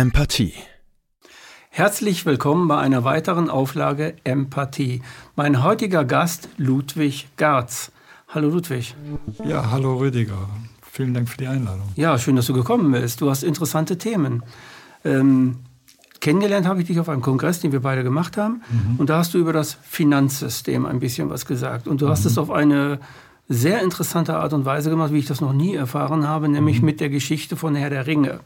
Empathie. Herzlich willkommen bei einer weiteren Auflage Empathie. Mein heutiger Gast Ludwig Garz. Hallo Ludwig. Ja, hallo Rüdiger. Vielen Dank für die Einladung. Ja, schön, dass du gekommen bist. Du hast interessante Themen. Ähm, kennengelernt habe ich dich auf einem Kongress, den wir beide gemacht haben. Mhm. Und da hast du über das Finanzsystem ein bisschen was gesagt. Und du hast mhm. es auf eine sehr interessante Art und Weise gemacht, wie ich das noch nie erfahren habe, nämlich mhm. mit der Geschichte von Herr der Ringe.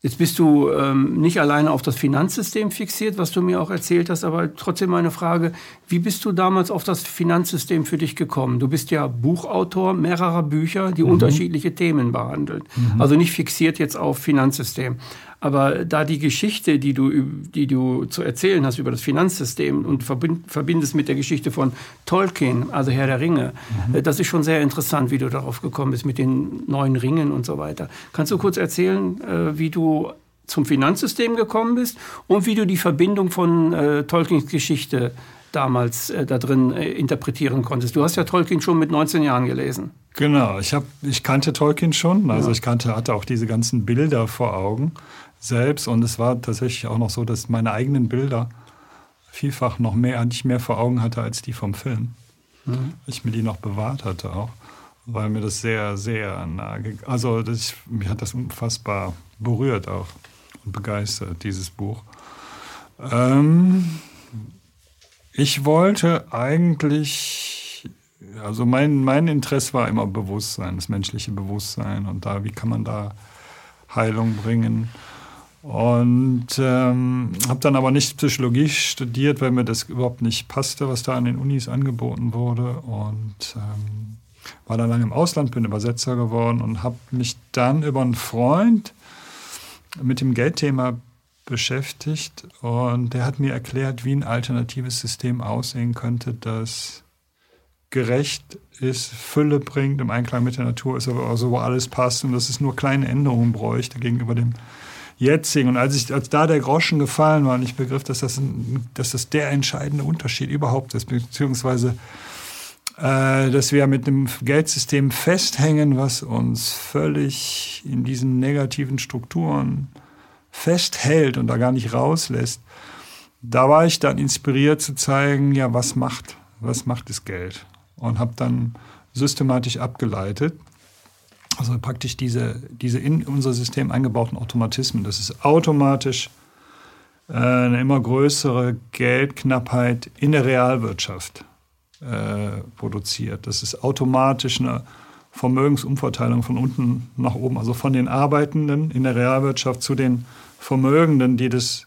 Jetzt bist du ähm, nicht alleine auf das Finanzsystem fixiert, was du mir auch erzählt hast, aber trotzdem meine Frage, wie bist du damals auf das Finanzsystem für dich gekommen? Du bist ja Buchautor mehrerer Bücher, die mhm. unterschiedliche Themen behandeln. Mhm. Also nicht fixiert jetzt auf Finanzsystem. Aber da die Geschichte, die du, die du zu erzählen hast über das Finanzsystem und verbindest mit der Geschichte von Tolkien, also Herr der Ringe, mhm. Äh, das ist schon sehr interessant, wie du darauf gekommen bist mit den neuen Ringen und so weiter. Kannst du kurz erzählen, äh, wie du zum Finanzsystem gekommen bist und wie du die Verbindung von äh, Tolkiens Geschichte damals äh, da drin äh, interpretieren konntest. Du hast ja Tolkien schon mit 19 Jahren gelesen. Genau, ich, hab, ich kannte Tolkien schon, also ja. ich kannte, hatte auch diese ganzen Bilder vor Augen selbst. Und es war tatsächlich auch noch so, dass meine eigenen Bilder vielfach noch mehr, nicht mehr vor Augen hatte als die vom Film. Mhm. Ich mir die noch bewahrt hatte auch, weil mir das sehr, sehr nah, also das, mich hat das unfassbar berührt auch und begeistert, dieses Buch. Ähm, ich wollte eigentlich, also mein, mein Interesse war immer Bewusstsein, das menschliche Bewusstsein und da, wie kann man da Heilung bringen. Und ähm, habe dann aber nicht Psychologie studiert, weil mir das überhaupt nicht passte, was da an den Unis angeboten wurde. Und ähm, war dann lange im Ausland, bin Übersetzer geworden und habe mich dann über einen Freund mit dem Geldthema beschäftigt. Und der hat mir erklärt, wie ein alternatives System aussehen könnte, das gerecht ist, Fülle bringt, im Einklang mit der Natur ist, aber also wo alles passt und dass es nur kleine Änderungen bräuchte gegenüber dem jetzigen. Und als, ich, als da der Groschen gefallen war und ich begriff, dass das, ein, dass das der entscheidende Unterschied überhaupt ist, beziehungsweise äh, dass wir mit einem Geldsystem festhängen, was uns völlig in diesen negativen Strukturen festhält und da gar nicht rauslässt, da war ich dann inspiriert zu zeigen, ja, was macht, was macht das Geld? Und habe dann systematisch abgeleitet, also praktisch diese, diese in unser System eingebauten Automatismen, dass es automatisch äh, eine immer größere Geldknappheit in der Realwirtschaft äh, produziert. Das ist automatisch eine Vermögensumverteilung von unten nach oben, also von den Arbeitenden in der Realwirtschaft zu den Vermögenden, die das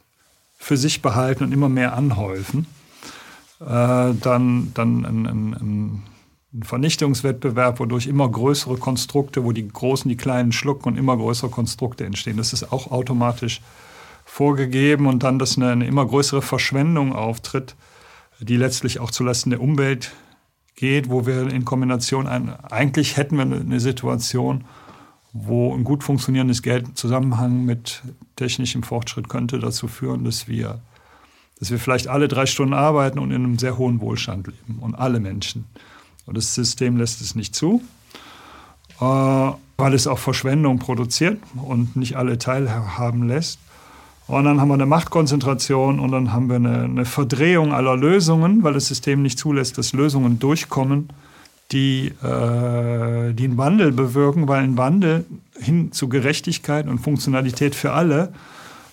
für sich behalten und immer mehr anhäufen. Äh, dann dann ein, ein, ein ein Vernichtungswettbewerb, wodurch immer größere Konstrukte, wo die Großen die Kleinen schlucken und immer größere Konstrukte entstehen. Das ist auch automatisch vorgegeben und dann, dass eine, eine immer größere Verschwendung auftritt, die letztlich auch zulasten der Umwelt geht, wo wir in Kombination ein, eigentlich hätten wir eine Situation, wo ein gut funktionierendes Geld im Zusammenhang mit technischem Fortschritt könnte dazu führen, dass wir, dass wir vielleicht alle drei Stunden arbeiten und in einem sehr hohen Wohlstand leben und alle Menschen. Und das System lässt es nicht zu, äh, weil es auch Verschwendung produziert und nicht alle teilhaben lässt. Und dann haben wir eine Machtkonzentration und dann haben wir eine, eine Verdrehung aller Lösungen, weil das System nicht zulässt, dass Lösungen durchkommen, die, äh, die einen Wandel bewirken, weil ein Wandel hin zu Gerechtigkeit und Funktionalität für alle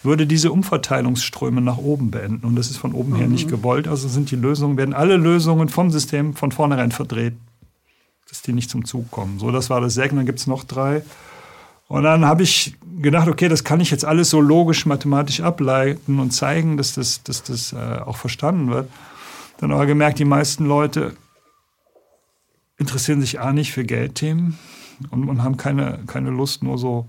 würde diese Umverteilungsströme nach oben beenden. Und das ist von oben mhm. her nicht gewollt. Also sind die Lösungen, werden alle Lösungen vom System von vornherein verdreht, dass die nicht zum Zug kommen. So, das war das Sägen. Dann gibt es noch drei. Und dann habe ich gedacht, okay, das kann ich jetzt alles so logisch, mathematisch ableiten und zeigen, dass das, dass das äh, auch verstanden wird. Dann aber gemerkt, die meisten Leute interessieren sich A nicht für Geldthemen und, und haben keine, keine Lust, nur so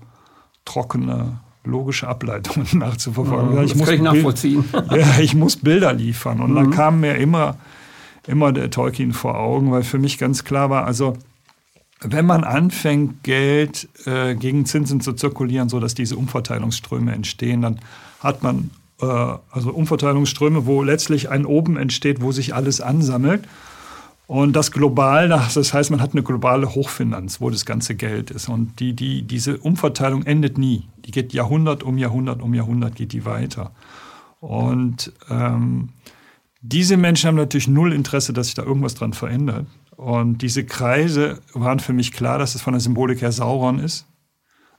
trockene logische Ableitungen nachzuverfolgen. Ja, ich muss kann ich nachvollziehen. ja, ich muss Bilder liefern. Und mhm. dann kam mir immer, immer der Tolkien vor Augen, weil für mich ganz klar war, also wenn man anfängt, Geld äh, gegen Zinsen zu zirkulieren, sodass diese Umverteilungsströme entstehen, dann hat man äh, also Umverteilungsströme, wo letztlich ein Oben entsteht, wo sich alles ansammelt. Und das global, das heißt, man hat eine globale Hochfinanz, wo das ganze Geld ist. Und die, die, diese Umverteilung endet nie. Die geht Jahrhundert um Jahrhundert um Jahrhundert, geht die weiter. Und ähm, diese Menschen haben natürlich null Interesse, dass sich da irgendwas dran verändert. Und diese Kreise waren für mich klar, dass es von der Symbolik her Sauron ist,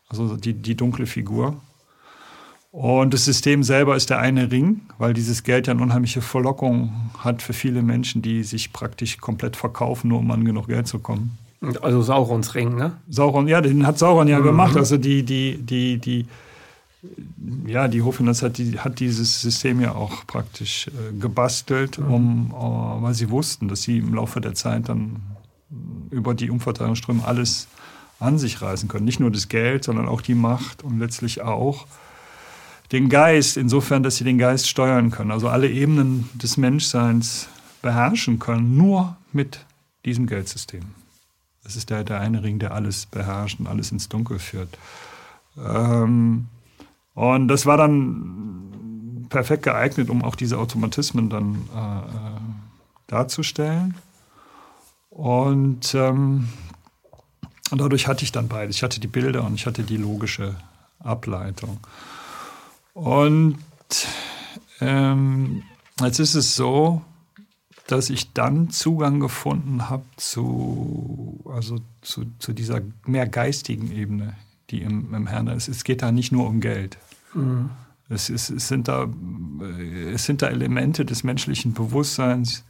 also die, die dunkle Figur. Und das System selber ist der eine Ring, weil dieses Geld ja eine unheimliche Verlockung hat für viele Menschen, die sich praktisch komplett verkaufen, nur um an genug Geld zu kommen. Also Saurons Ring, ne? Sauron, ja, den hat Sauron ja mhm. gemacht. Also die, die, die, die, ja, die Hoffinanz hat, die, hat dieses System ja auch praktisch äh, gebastelt, mhm. um, uh, weil sie wussten, dass sie im Laufe der Zeit dann über die Umverteilungsströme alles an sich reißen können. Nicht nur das Geld, sondern auch die Macht und letztlich auch den Geist, insofern, dass sie den Geist steuern können, also alle Ebenen des Menschseins beherrschen können, nur mit diesem Geldsystem. Das ist der, der eine Ring, der alles beherrscht und alles ins Dunkel führt. Ähm, und das war dann perfekt geeignet, um auch diese Automatismen dann äh, darzustellen. Und, ähm, und dadurch hatte ich dann beides. Ich hatte die Bilder und ich hatte die logische Ableitung. Und ähm, jetzt ist es so, dass ich dann Zugang gefunden habe zu, also zu, zu dieser mehr geistigen Ebene, die im, im Herrn ist. Es geht da nicht nur um Geld. Mhm. Es, ist, es, sind da, es sind da Elemente des menschlichen Bewusstseins,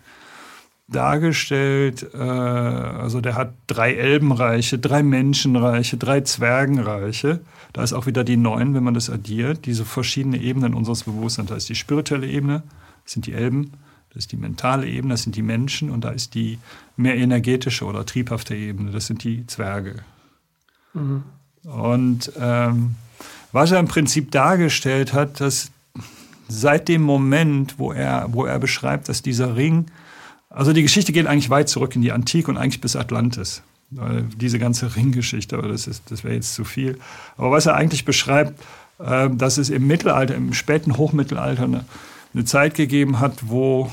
dargestellt. Äh, also der hat drei Elbenreiche, drei Menschenreiche, drei Zwergenreiche. Da ist auch wieder die neun, wenn man das addiert, diese verschiedenen Ebenen unseres Bewusstseins. Da ist die spirituelle Ebene, das sind die Elben, das ist die mentale Ebene, das sind die Menschen und da ist die mehr energetische oder triebhafte Ebene, das sind die Zwerge. Mhm. Und ähm, was er im Prinzip dargestellt hat, dass seit dem Moment, wo er, wo er beschreibt, dass dieser Ring also die Geschichte geht eigentlich weit zurück in die Antike und eigentlich bis Atlantis. Diese ganze Ringgeschichte, aber das, das wäre jetzt zu viel. Aber was er eigentlich beschreibt, äh, dass es im Mittelalter, im späten Hochmittelalter eine, eine Zeit gegeben hat, wo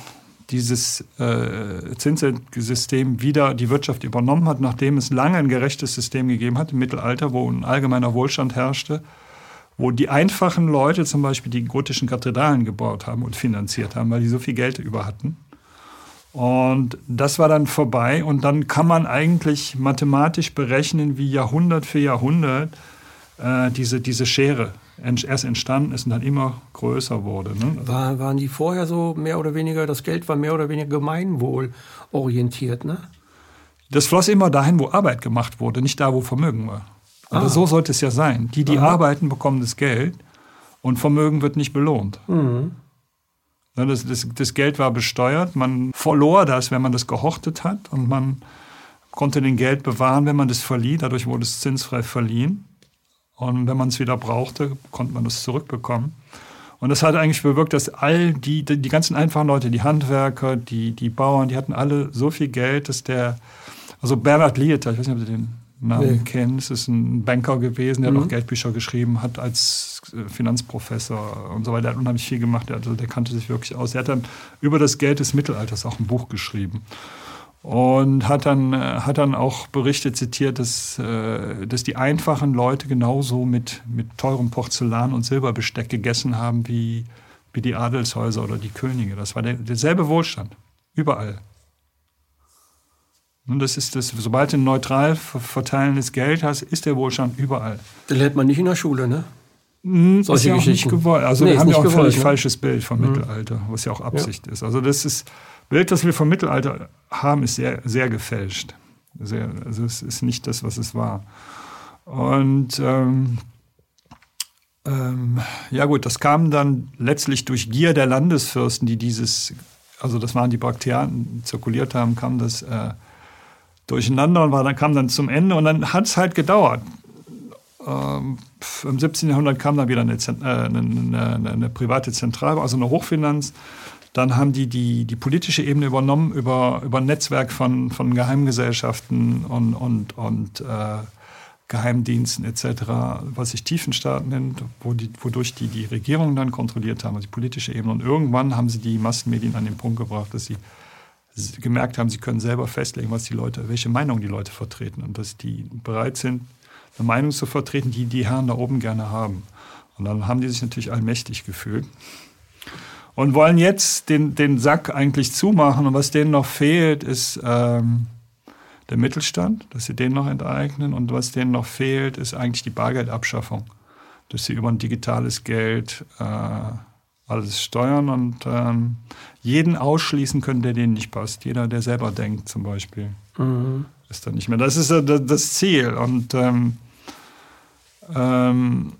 dieses äh, Zinssystem wieder die Wirtschaft übernommen hat, nachdem es lange ein gerechtes System gegeben hat im Mittelalter, wo ein allgemeiner Wohlstand herrschte, wo die einfachen Leute zum Beispiel die gotischen Kathedralen gebaut haben und finanziert haben, weil die so viel Geld über hatten. Und das war dann vorbei und dann kann man eigentlich mathematisch berechnen, wie Jahrhundert für Jahrhundert äh, diese, diese Schere erst entstanden ist und dann immer größer wurde. Ne? War, waren die vorher so mehr oder weniger, das Geld war mehr oder weniger gemeinwohlorientiert, ne? Das floss immer dahin, wo Arbeit gemacht wurde, nicht da, wo Vermögen war. Aber ah. so sollte es ja sein. Die, die Aha. arbeiten, bekommen das Geld und Vermögen wird nicht belohnt. Mhm. Ne, das, das, das, Geld war besteuert. Man verlor das, wenn man das gehortet hat. Und man konnte den Geld bewahren, wenn man das verlieh. Dadurch wurde es zinsfrei verliehen. Und wenn man es wieder brauchte, konnte man das zurückbekommen. Und das hat eigentlich bewirkt, dass all die, die ganzen einfachen Leute, die Handwerker, die, die Bauern, die hatten alle so viel Geld, dass der, also Bernhard Lieter, ich weiß nicht, ob Sie den Namen nee. kennen. Es ist ein Banker gewesen, der mhm. hat auch Geldbücher geschrieben, hat als äh, Finanzprofessor und so weiter, der hat unheimlich viel gemacht. Also der kannte sich wirklich aus. Er hat dann über das Geld des Mittelalters auch ein Buch geschrieben. Und hat dann, äh, hat dann auch berichtet, zitiert, dass, äh, dass die einfachen Leute genauso mit, mit teurem Porzellan und Silberbesteck gegessen haben wie, wie die Adelshäuser oder die Könige. Das war der, derselbe Wohlstand. Überall. Und das ist das, sobald du ein neutral verteilendes Geld hast, ist der Wohlstand überall. Den lernt man nicht in der Schule, ne? Mhm, Solche ist ja auch nicht gewollt. Also nee, wir haben ja auch ein völlig ne? falsches Bild vom mhm. Mittelalter, was ja auch Absicht ja. ist. Also das ist Bild, das wir vom Mittelalter haben, ist sehr, sehr gefälscht. Sehr, also es ist nicht das, was es war. Und ähm, ähm, ja gut, das kam dann letztlich durch Gier der Landesfürsten, die dieses, also das waren die Bakterianen, zirkuliert haben, kam das äh, durcheinander und war, dann kam dann zum Ende und dann hat es halt gedauert. Ähm, Im 17. Jahrhundert kam dann wieder eine, äh, eine, eine, eine, private Zentralbank, also eine Hochfinanz. Dann haben die die, die politische Ebene übernommen über, über ein Netzwerk von, von Geheimgesellschaften und, und, und äh, Geheimdiensten etc., was sich Tiefenstaat nennt, wo die, wodurch die die Regierung dann kontrolliert haben, also die politische Ebene. Und irgendwann haben sie die Massenmedien an den Punkt gebracht, dass sie gemerkt haben, sie können selber festlegen, was die Leute, welche Meinung die Leute vertreten und dass die bereit sind, eine Meinung zu vertreten, die die Herren da oben gerne haben. Und dann haben die sich natürlich allmächtig gefühlt und wollen jetzt den, den Sack eigentlich zumachen. Und was denen noch fehlt, ist ähm, der Mittelstand, dass sie den noch enteignen. Und was denen noch fehlt, ist eigentlich die Bargeldabschaffung, dass sie über ein digitales Geld äh, alles steuern und ähm, jeden ausschließen können, der denen nicht passt. Jeder, der selber denkt zum Beispiel, mhm. ist dann nicht mehr. Das ist das Ziel. Und ähm, ähm,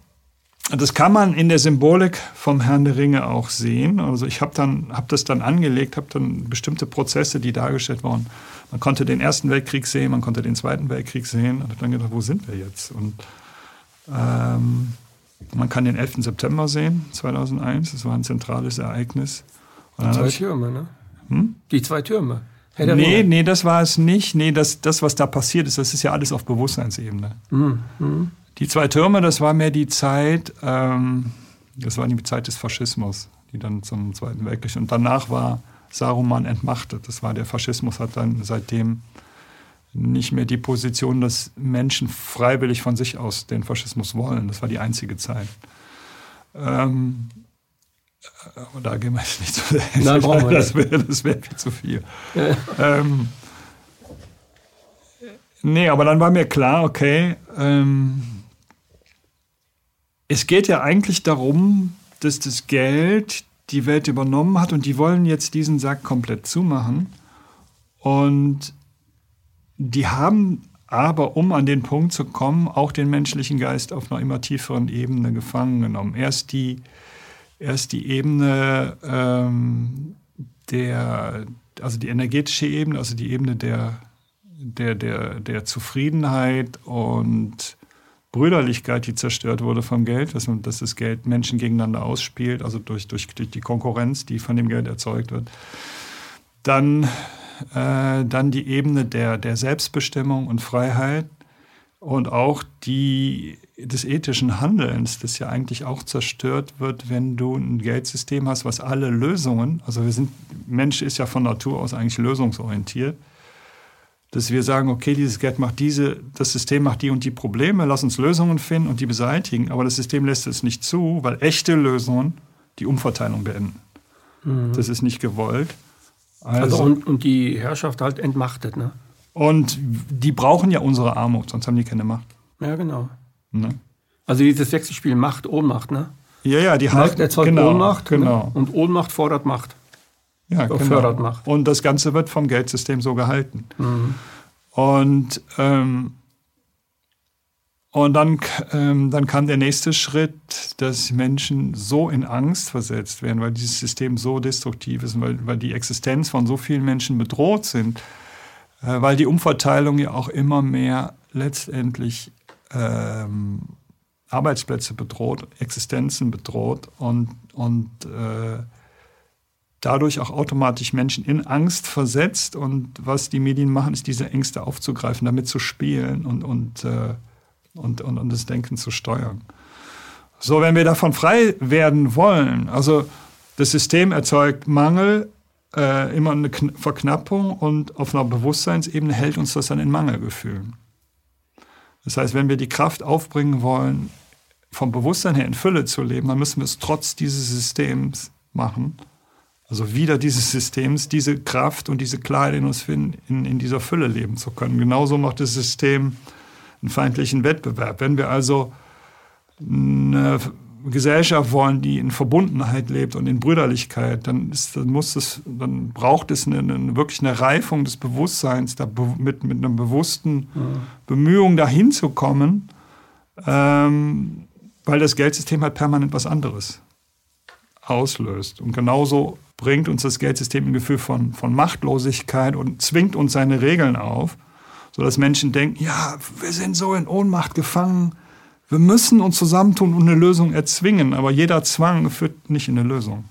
das kann man in der Symbolik vom Herrn der Ringe auch sehen. Also ich habe dann hab das dann angelegt, habe dann bestimmte Prozesse, die dargestellt wurden. Man konnte den Ersten Weltkrieg sehen, man konnte den Zweiten Weltkrieg sehen. Und dann gedacht, wo sind wir jetzt? Und ähm, man kann den 11. September sehen, 2001. Das war ein zentrales Ereignis. Die zwei Türme, ne? Hm? Die zwei Türme. Herr nee, nee, das war es nicht. Nee, das, das, was da passiert ist, das ist ja alles auf Bewusstseinsebene. Mhm. Mhm. Die zwei Türme, das war mehr die Zeit, ähm, das war die Zeit des Faschismus, die dann zum Zweiten Weltkrieg. Und danach war Saruman entmachtet. Das war der Faschismus, hat dann seitdem nicht mehr die Position, dass Menschen freiwillig von sich aus den Faschismus wollen. Das war die einzige Zeit. Ähm, aber da gehen wir jetzt nicht zu Nein, brauchen wir das wäre wär viel zu viel. Ähm, nee, aber dann war mir klar, okay, ähm, es geht ja eigentlich darum, dass das Geld die Welt übernommen hat und die wollen jetzt diesen Sack komplett zumachen. Und die haben aber, um an den Punkt zu kommen, auch den menschlichen Geist auf einer immer tieferen Ebene gefangen genommen. Erst die, erst die Ebene ähm, der, also die energetische Ebene, also die Ebene der, der, der, der Zufriedenheit und Brüderlichkeit, die zerstört wurde vom Geld, dass, man, dass das Geld Menschen gegeneinander ausspielt, also durch, durch, durch die Konkurrenz, die von dem Geld erzeugt wird. Dann, äh, dann die Ebene der, der Selbstbestimmung und Freiheit und auch die des ethischen Handelns, das ja eigentlich auch zerstört wird, wenn du ein Geldsystem hast, was alle Lösungen, also wir sind, Mensch ist ja von Natur aus eigentlich lösungsorientiert, dass wir sagen, okay, dieses Geld macht diese, das System macht die und die Probleme, lass uns Lösungen finden und die beseitigen, aber das System lässt es nicht zu, weil echte Lösungen die Umverteilung beenden. Mhm. Das ist nicht gewollt. Also, also und, und, die Herrschaft halt entmachtet, ne? Und die brauchen ja unsere Armut, sonst haben die keine Macht. Ja, genau. Ne? Also dieses Wechselspiel Macht, Ohnmacht, ne? Ja, ja, die Macht halten, erzeugt genau, Ohnmacht ne? genau. Ne? und Ohnmacht fordert Macht. Ja, genau. fördert Macht. Und das Ganze wird vom Geldsystem so gehalten. Mhm. Und, ähm, und dann, ähm, dann kam der nächste Schritt, dass Menschen so in Angst versetzt werden, weil dieses System so destruktiv ist, weil, weil die Existenz von so vielen Menschen bedroht sind, äh, weil die Umverteilung ja auch immer mehr letztendlich ähm, Arbeitsplätze bedroht, Existenzen bedroht und, und äh, dadurch auch automatisch Menschen in Angst versetzt. Und was die Medien machen, ist diese Ängste aufzugreifen, damit zu spielen und, und, äh, und, und, und das Denken zu steuern. So, wenn wir davon frei werden wollen, also das System erzeugt Mangel, äh, immer eine Verknappung und auf einer Bewusstseinsebene hält uns das dann in Mangelgefühlen. Das heißt, wenn wir die Kraft aufbringen wollen, vom Bewusstsein her in Fülle zu leben, dann müssen wir es trotz dieses Systems machen also wieder dieses Systems, diese Kraft und diese Klarheit in uns finden, in, in dieser Fülle leben zu können. Genauso macht das System einen feindlichen Wettbewerb. Wenn wir also eine Gesellschaft wollen, die in Verbundenheit lebt und in Brüderlichkeit, dann, ist, dann, muss es, dann braucht es eine, eine, wirklich eine Reifung des Bewusstseins, da mit, mit einer bewussten ja. Bemühung dahin zu kommen, ähm, weil das Geldsystem halt permanent was anderes auslöst. Und genauso bringt uns das Geldsystem ein Gefühl von, von Machtlosigkeit und zwingt uns seine Regeln auf, sodass Menschen denken, ja, wir sind so in Ohnmacht gefangen, wir müssen uns zusammentun und eine Lösung erzwingen, aber jeder Zwang führt nicht in eine Lösung.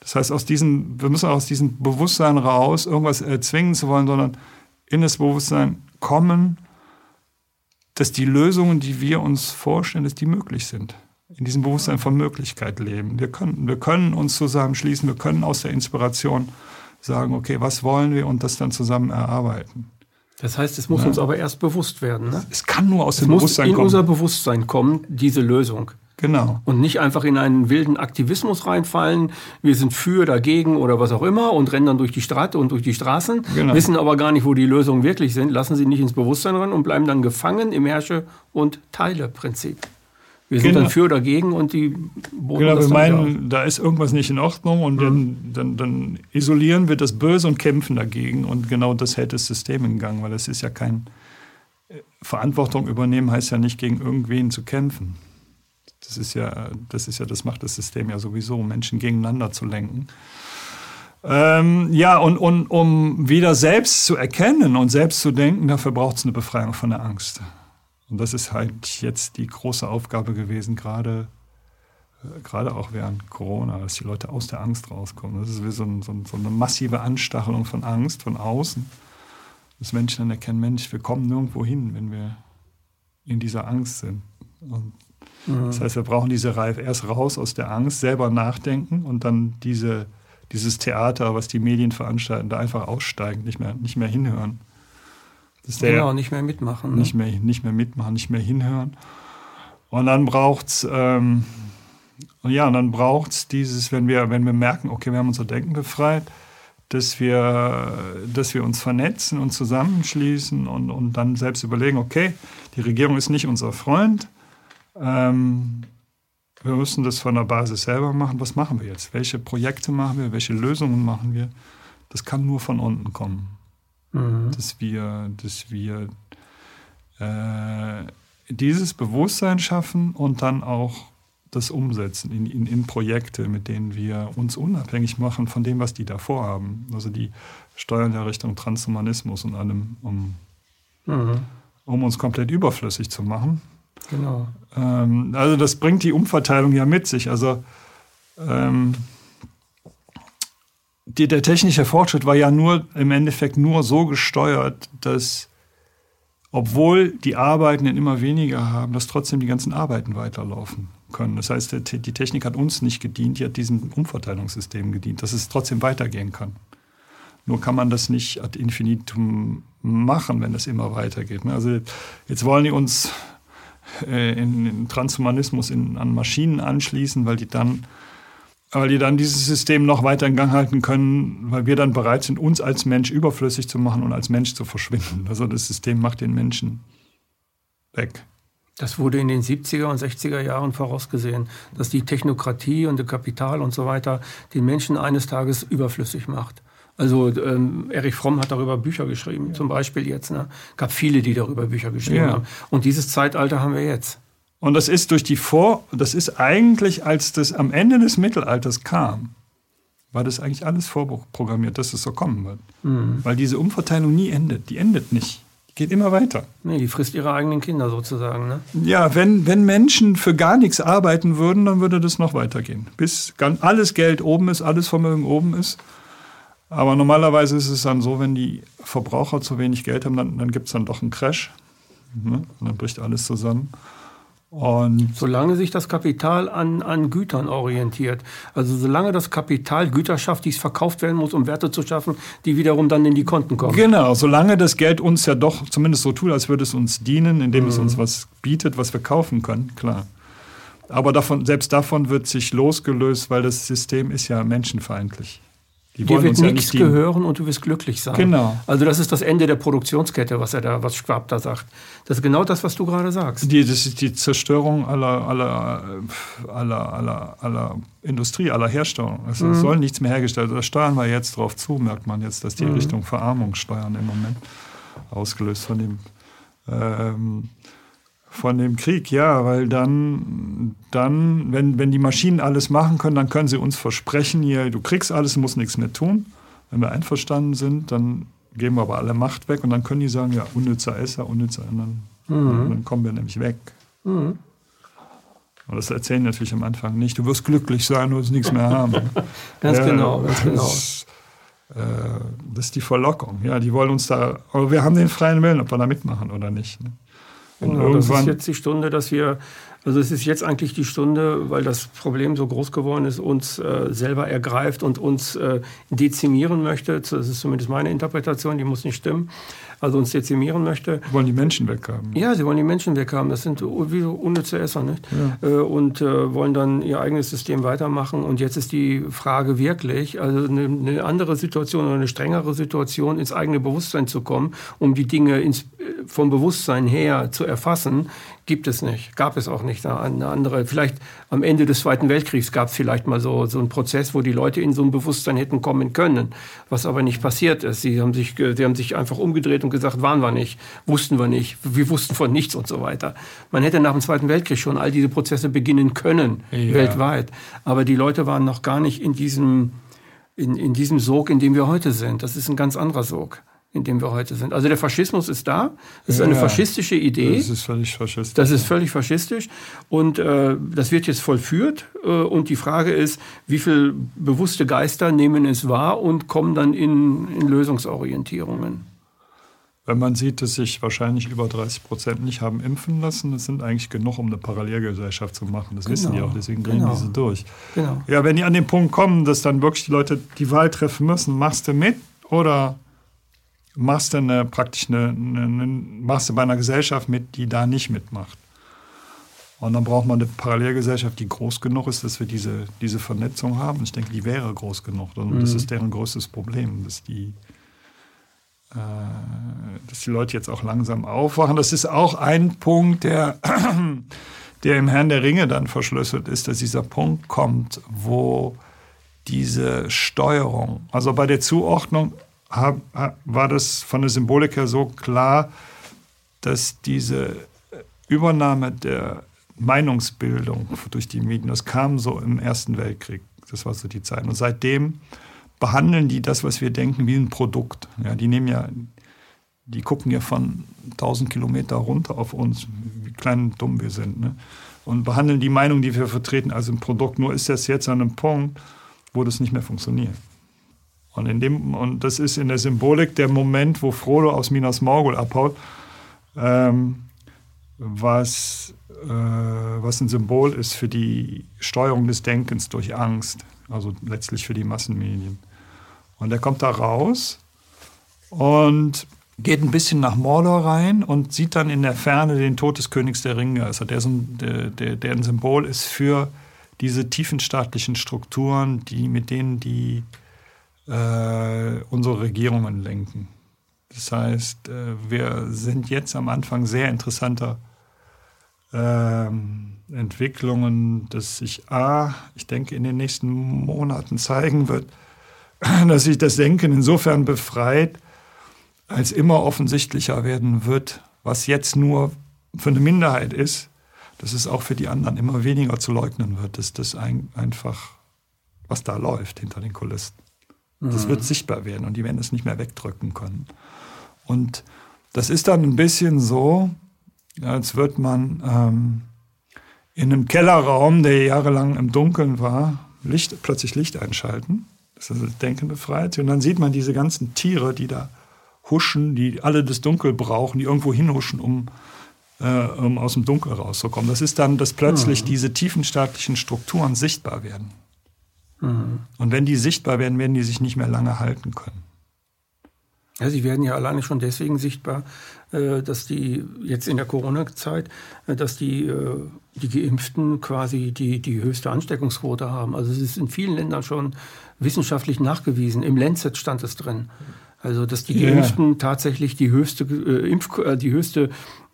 Das heißt, aus diesen, wir müssen aus diesem Bewusstsein raus, irgendwas erzwingen zu wollen, sondern in das Bewusstsein kommen, dass die Lösungen, die wir uns vorstellen, dass die möglich sind in diesem Bewusstsein von Möglichkeit leben. Wir können, wir können uns zusammenschließen, wir können aus der Inspiration sagen, okay, was wollen wir und das dann zusammen erarbeiten. Das heißt, es muss ja. uns aber erst bewusst werden. Ne? Es kann nur aus dem Bewusstsein kommen. in unser Bewusstsein kommen, diese Lösung. Genau. Und nicht einfach in einen wilden Aktivismus reinfallen. Wir sind für, dagegen oder was auch immer und rennen dann durch die Stadt und durch die Straßen, genau. wissen aber gar nicht, wo die Lösungen wirklich sind, lassen sie nicht ins Bewusstsein rein und bleiben dann gefangen im Herrsche- und Teile-Prinzip. Wir sind genau. dann für oder dagegen und die boten Genau, wir meinen, da ist irgendwas nicht in Ordnung und mhm. dann, dann, dann, isolieren wir das Böse und kämpfen dagegen. Und genau das hält das System in Gang, weil es ist ja kein. Äh, Verantwortung übernehmen heißt ja nicht gegen irgendwen zu kämpfen. Das ist ja, das ist ja, das macht das System ja sowieso, Menschen gegeneinander zu lenken. Ähm, ja, und, und um wieder selbst zu erkennen und selbst zu denken, dafür braucht es eine Befreiung von der Angst. Und das ist halt jetzt die große Aufgabe gewesen, gerade äh, gerade auch während Corona, dass die Leute aus der Angst rauskommen. Das ist wie so, ein, so, so, eine massive Anstachelung von Angst von außen, dass Menschen dann erkennen, Mensch, wir kommen nirgendwo hin, wenn wir in dieser Angst sind. Und Mhm. Das heißt, wir brauchen diese Reife erst raus aus der Angst, selber nachdenken und dann diese, dieses Theater, was die Medien veranstalten, da einfach aussteigen, nicht mehr, nicht mehr hinhören. Genau, nicht mehr mitmachen. Ne? Nicht, mehr, nicht mehr mitmachen, nicht mehr hinhören. Und dann braucht es, ähm, ja, dann braucht dieses, wenn wir, wenn wir merken, okay, wir haben unser Denken befreit, dass wir, dass wir uns vernetzen und zusammenschließen und, und dann selbst überlegen, okay, die Regierung ist nicht unser Freund, ähm, wir müssen das von der Basis selber machen. Was machen wir jetzt? Welche Projekte machen wir? Welche Lösungen machen wir? Das kann nur von unten kommen. Mhm. Dass wir, dass wir äh, dieses Bewusstsein schaffen und dann auch das umsetzen in, in, in, Projekte, mit denen wir uns unabhängig machen von dem, was die da vorhaben. Also die steuern ja Richtung Transhumanismus und allem, um, mhm. um uns komplett überflüssig zu machen. Genau. Ähm, also das bringt die Umverteilung ja mit sich. Also ähm, die, der technische Fortschritt war ja nur im Endeffekt nur so gesteuert, dass obwohl die Arbeitenden immer weniger haben, dass trotzdem die ganzen Arbeiten weiterlaufen können. Das heißt, die Technik hat uns nicht gedient, die hat diesem Umverteilungssystem gedient, dass es trotzdem weitergehen kann. Nur kann man das nicht ad infinitum machen, wenn es immer weitergeht. Ne? Also jetzt wollen die uns äh, in, Transhumanismus an Maschinen anschließen, weil die dann weil die dann dieses System noch weiter in Gang halten können, weil wir dann bereit sind, uns als Mensch überflüssig zu machen und als Mensch zu verschwinden. Also das System macht den Menschen weg. Das wurde in den 70er und 60er Jahren vorausgesehen, dass die Technokratie und das Kapital und so weiter den Menschen eines Tages überflüssig macht. Also ähm, Erich Fromm hat darüber Bücher geschrieben, ja. zum Beispiel jetzt. Ne? gab viele, die darüber Bücher geschrieben ja. haben. Und dieses Zeitalter haben wir jetzt. Und das ist durch die Vor, das ist eigentlich, als das am Ende des Mittelalters kam, war das eigentlich alles vorprogrammiert, dass es so kommen wird. Mhm. Weil diese Umverteilung nie endet. Die endet nicht. Die geht immer weiter. Nee, die frisst ihre eigenen Kinder sozusagen. Ne? Ja, wenn, wenn Menschen für gar nichts arbeiten würden, dann würde das noch weitergehen. Bis alles Geld oben ist, alles Vermögen oben ist. Aber normalerweise ist es dann so, wenn die Verbraucher zu wenig Geld haben, dann, dann gibt es dann doch einen Crash. Ne? Und dann bricht alles zusammen. Und solange sich das Kapital an, an Gütern orientiert, also solange das Kapital Güter schafft, die es verkauft werden muss, um Werte zu schaffen, die wiederum dann in die Konten kommen. Genau, solange das Geld uns ja doch zumindest so tut, als würde es uns dienen, indem mhm. es uns was bietet, was wir kaufen können, klar. Aber davon, selbst davon wird sich losgelöst, weil das System ist ja menschenfeindlich. Die Dir wird ja nichts gehören und du wirst glücklich sein. Genau. Also das ist das Ende der Produktionskette, was er da, was Schwab da sagt. Das ist genau das, was du gerade sagst. Die, das ist die Zerstörung aller, aller, aller, aller, aller Industrie, aller Herstellung. Also mhm. Es soll nichts mehr hergestellt werden. Da steuern wir jetzt drauf zu, merkt man jetzt, dass die mhm. Richtung Verarmung steuern im Moment. Ausgelöst von dem ähm, von dem Krieg, ja, weil dann, dann wenn, wenn die Maschinen alles machen können, dann können sie uns versprechen, hier, du kriegst alles, du musst nichts mehr tun. Wenn wir einverstanden sind, dann geben wir aber alle Macht weg und dann können die sagen, ja, unnützer ist er, unnützer, und dann, mhm. dann kommen wir nämlich weg. Mhm. Aber das erzählen natürlich am Anfang nicht. Du wirst glücklich sein, du wirst nichts mehr haben. ganz ja, genau, ganz genau. Das, äh, das ist die Verlockung. Ja, die wollen uns da, aber wir haben den freien Willen, ob wir da mitmachen oder nicht. Ne? Genau, das ist jetzt die Stunde, dass wir Also es ist jetzt eigentlich die Stunde, weil das Problem so groß geworden ist, uns äh, selber ergreift und uns äh, dezimieren möchte. Das ist zumindest meine Interpretation, die muss nicht stimmen also uns dezimieren möchte. Sie wollen die Menschen weghaben. Ja, sie wollen die Menschen weghaben. Das sind wie so unnütze Esser, nicht? Ja. Äh, und äh, wollen dann ihr eigenes System weitermachen. Und jetzt ist die Frage wirklich, also eine, eine andere Situation oder eine strengere Situation ins eigene Bewusstsein zu kommen, um die Dinge ins, äh, vom Bewusstsein her zu erfassen, gibt es nicht, gab es auch nicht. Eine andere, vielleicht am Ende des Zweiten Weltkriegs gab es vielleicht mal so, so einen Prozess, wo die Leute in so ein Bewusstsein hätten kommen können, was aber nicht passiert ist. Sie haben sich, sie haben sich einfach umgedreht und gesagt, waren wir nicht, wussten wir nicht, wir wussten von nichts und so weiter. Man hätte nach dem Zweiten Weltkrieg schon all diese Prozesse beginnen können, ja. weltweit. Aber die Leute waren noch gar nicht in diesem, in, in diesem Sog, in dem wir heute sind. Das ist ein ganz anderer Sog in dem wir heute sind. Also der Faschismus ist da. Das ist ja, eine faschistische Idee. Das ist völlig faschistisch. Das ist völlig faschistisch. Und äh, das wird jetzt vollführt. Äh, und die Frage ist, wie viele bewusste Geister nehmen es wahr und kommen dann in, in Lösungsorientierungen. Wenn man sieht, dass sich wahrscheinlich über 30 Prozent nicht haben impfen lassen, das sind eigentlich genug, um eine Parallelgesellschaft zu machen. Das genau. wissen die auch, deswegen gehen genau. diese durch. Genau. Ja, wenn die an den Punkt kommen, dass dann wirklich die Leute die Wahl treffen müssen, machst du mit oder machst du eine, praktisch eine, eine, machst du bei einer Gesellschaft mit, die da nicht mitmacht. Und dann braucht man eine Parallelgesellschaft, die groß genug ist, dass wir diese, diese Vernetzung haben. Ich denke, die wäre groß genug. Und mhm. das ist deren größtes Problem, dass die, äh, dass die Leute jetzt auch langsam aufwachen. Das ist auch ein Punkt, der, der im Herrn der Ringe dann verschlüsselt ist, dass dieser Punkt kommt, wo diese Steuerung, also bei der Zuordnung war das von der Symbolik her so klar, dass diese Übernahme der Meinungsbildung durch die Medien, das kam so im Ersten Weltkrieg. Das war so die Zeit. Und seitdem behandeln die das, was wir denken, wie ein Produkt. Ja, die nehmen ja, die gucken ja von 1000 Kilometer runter auf uns, wie klein und dumm wir sind. Ne? Und behandeln die Meinung, die wir vertreten, als ein Produkt. Nur ist das jetzt an einem Punkt, wo das nicht mehr funktioniert. Und, in dem, und das ist in der Symbolik der Moment, wo Frodo aus Minas Morgul abhaut, ähm, was, äh, was ein Symbol ist für die Steuerung des Denkens durch Angst, also letztlich für die Massenmedien. Und er kommt da raus und geht ein bisschen nach Mordor rein und sieht dann in der Ferne den Tod des Königs der Ringe, also der, der, der, der ein Symbol ist für diese tiefenstaatlichen Strukturen, die, mit denen die äh, unsere Regierungen lenken. Das heißt, äh, wir sind jetzt am Anfang sehr interessanter äh, Entwicklungen, dass sich A, ich denke, in den nächsten Monaten zeigen wird, dass sich das Denken insofern befreit, als immer offensichtlicher werden wird, was jetzt nur für eine Minderheit ist, dass es auch für die anderen immer weniger zu leugnen wird, dass das ein, einfach, was da läuft hinter den Kulissen. Das wird sichtbar werden und die werden es nicht mehr wegdrücken können. Und das ist dann ein bisschen so, als würde man ähm, in einem Kellerraum, der jahrelang im Dunkeln war, Licht, plötzlich Licht einschalten. Das ist das Denken befreit. Und dann sieht man diese ganzen Tiere, die da huschen, die alle das Dunkel brauchen, die irgendwo hinhuschen, um, äh, um aus dem Dunkel rauszukommen. Das ist dann, dass plötzlich mhm. diese tiefenstaatlichen Strukturen sichtbar werden. Mhm. Und wenn die sichtbar werden, werden die sich nicht mehr lange halten können. Ja, sie werden ja alleine schon deswegen sichtbar, äh, dass die jetzt in der Corona-Zeit, äh, dass die, äh, die Geimpften quasi die, die höchste Ansteckungsquote haben. Also es ist in vielen Ländern schon wissenschaftlich nachgewiesen. Im Lancet stand es drin. Also dass die Geimpften ja. tatsächlich die höchste, äh, Impf äh, die höchste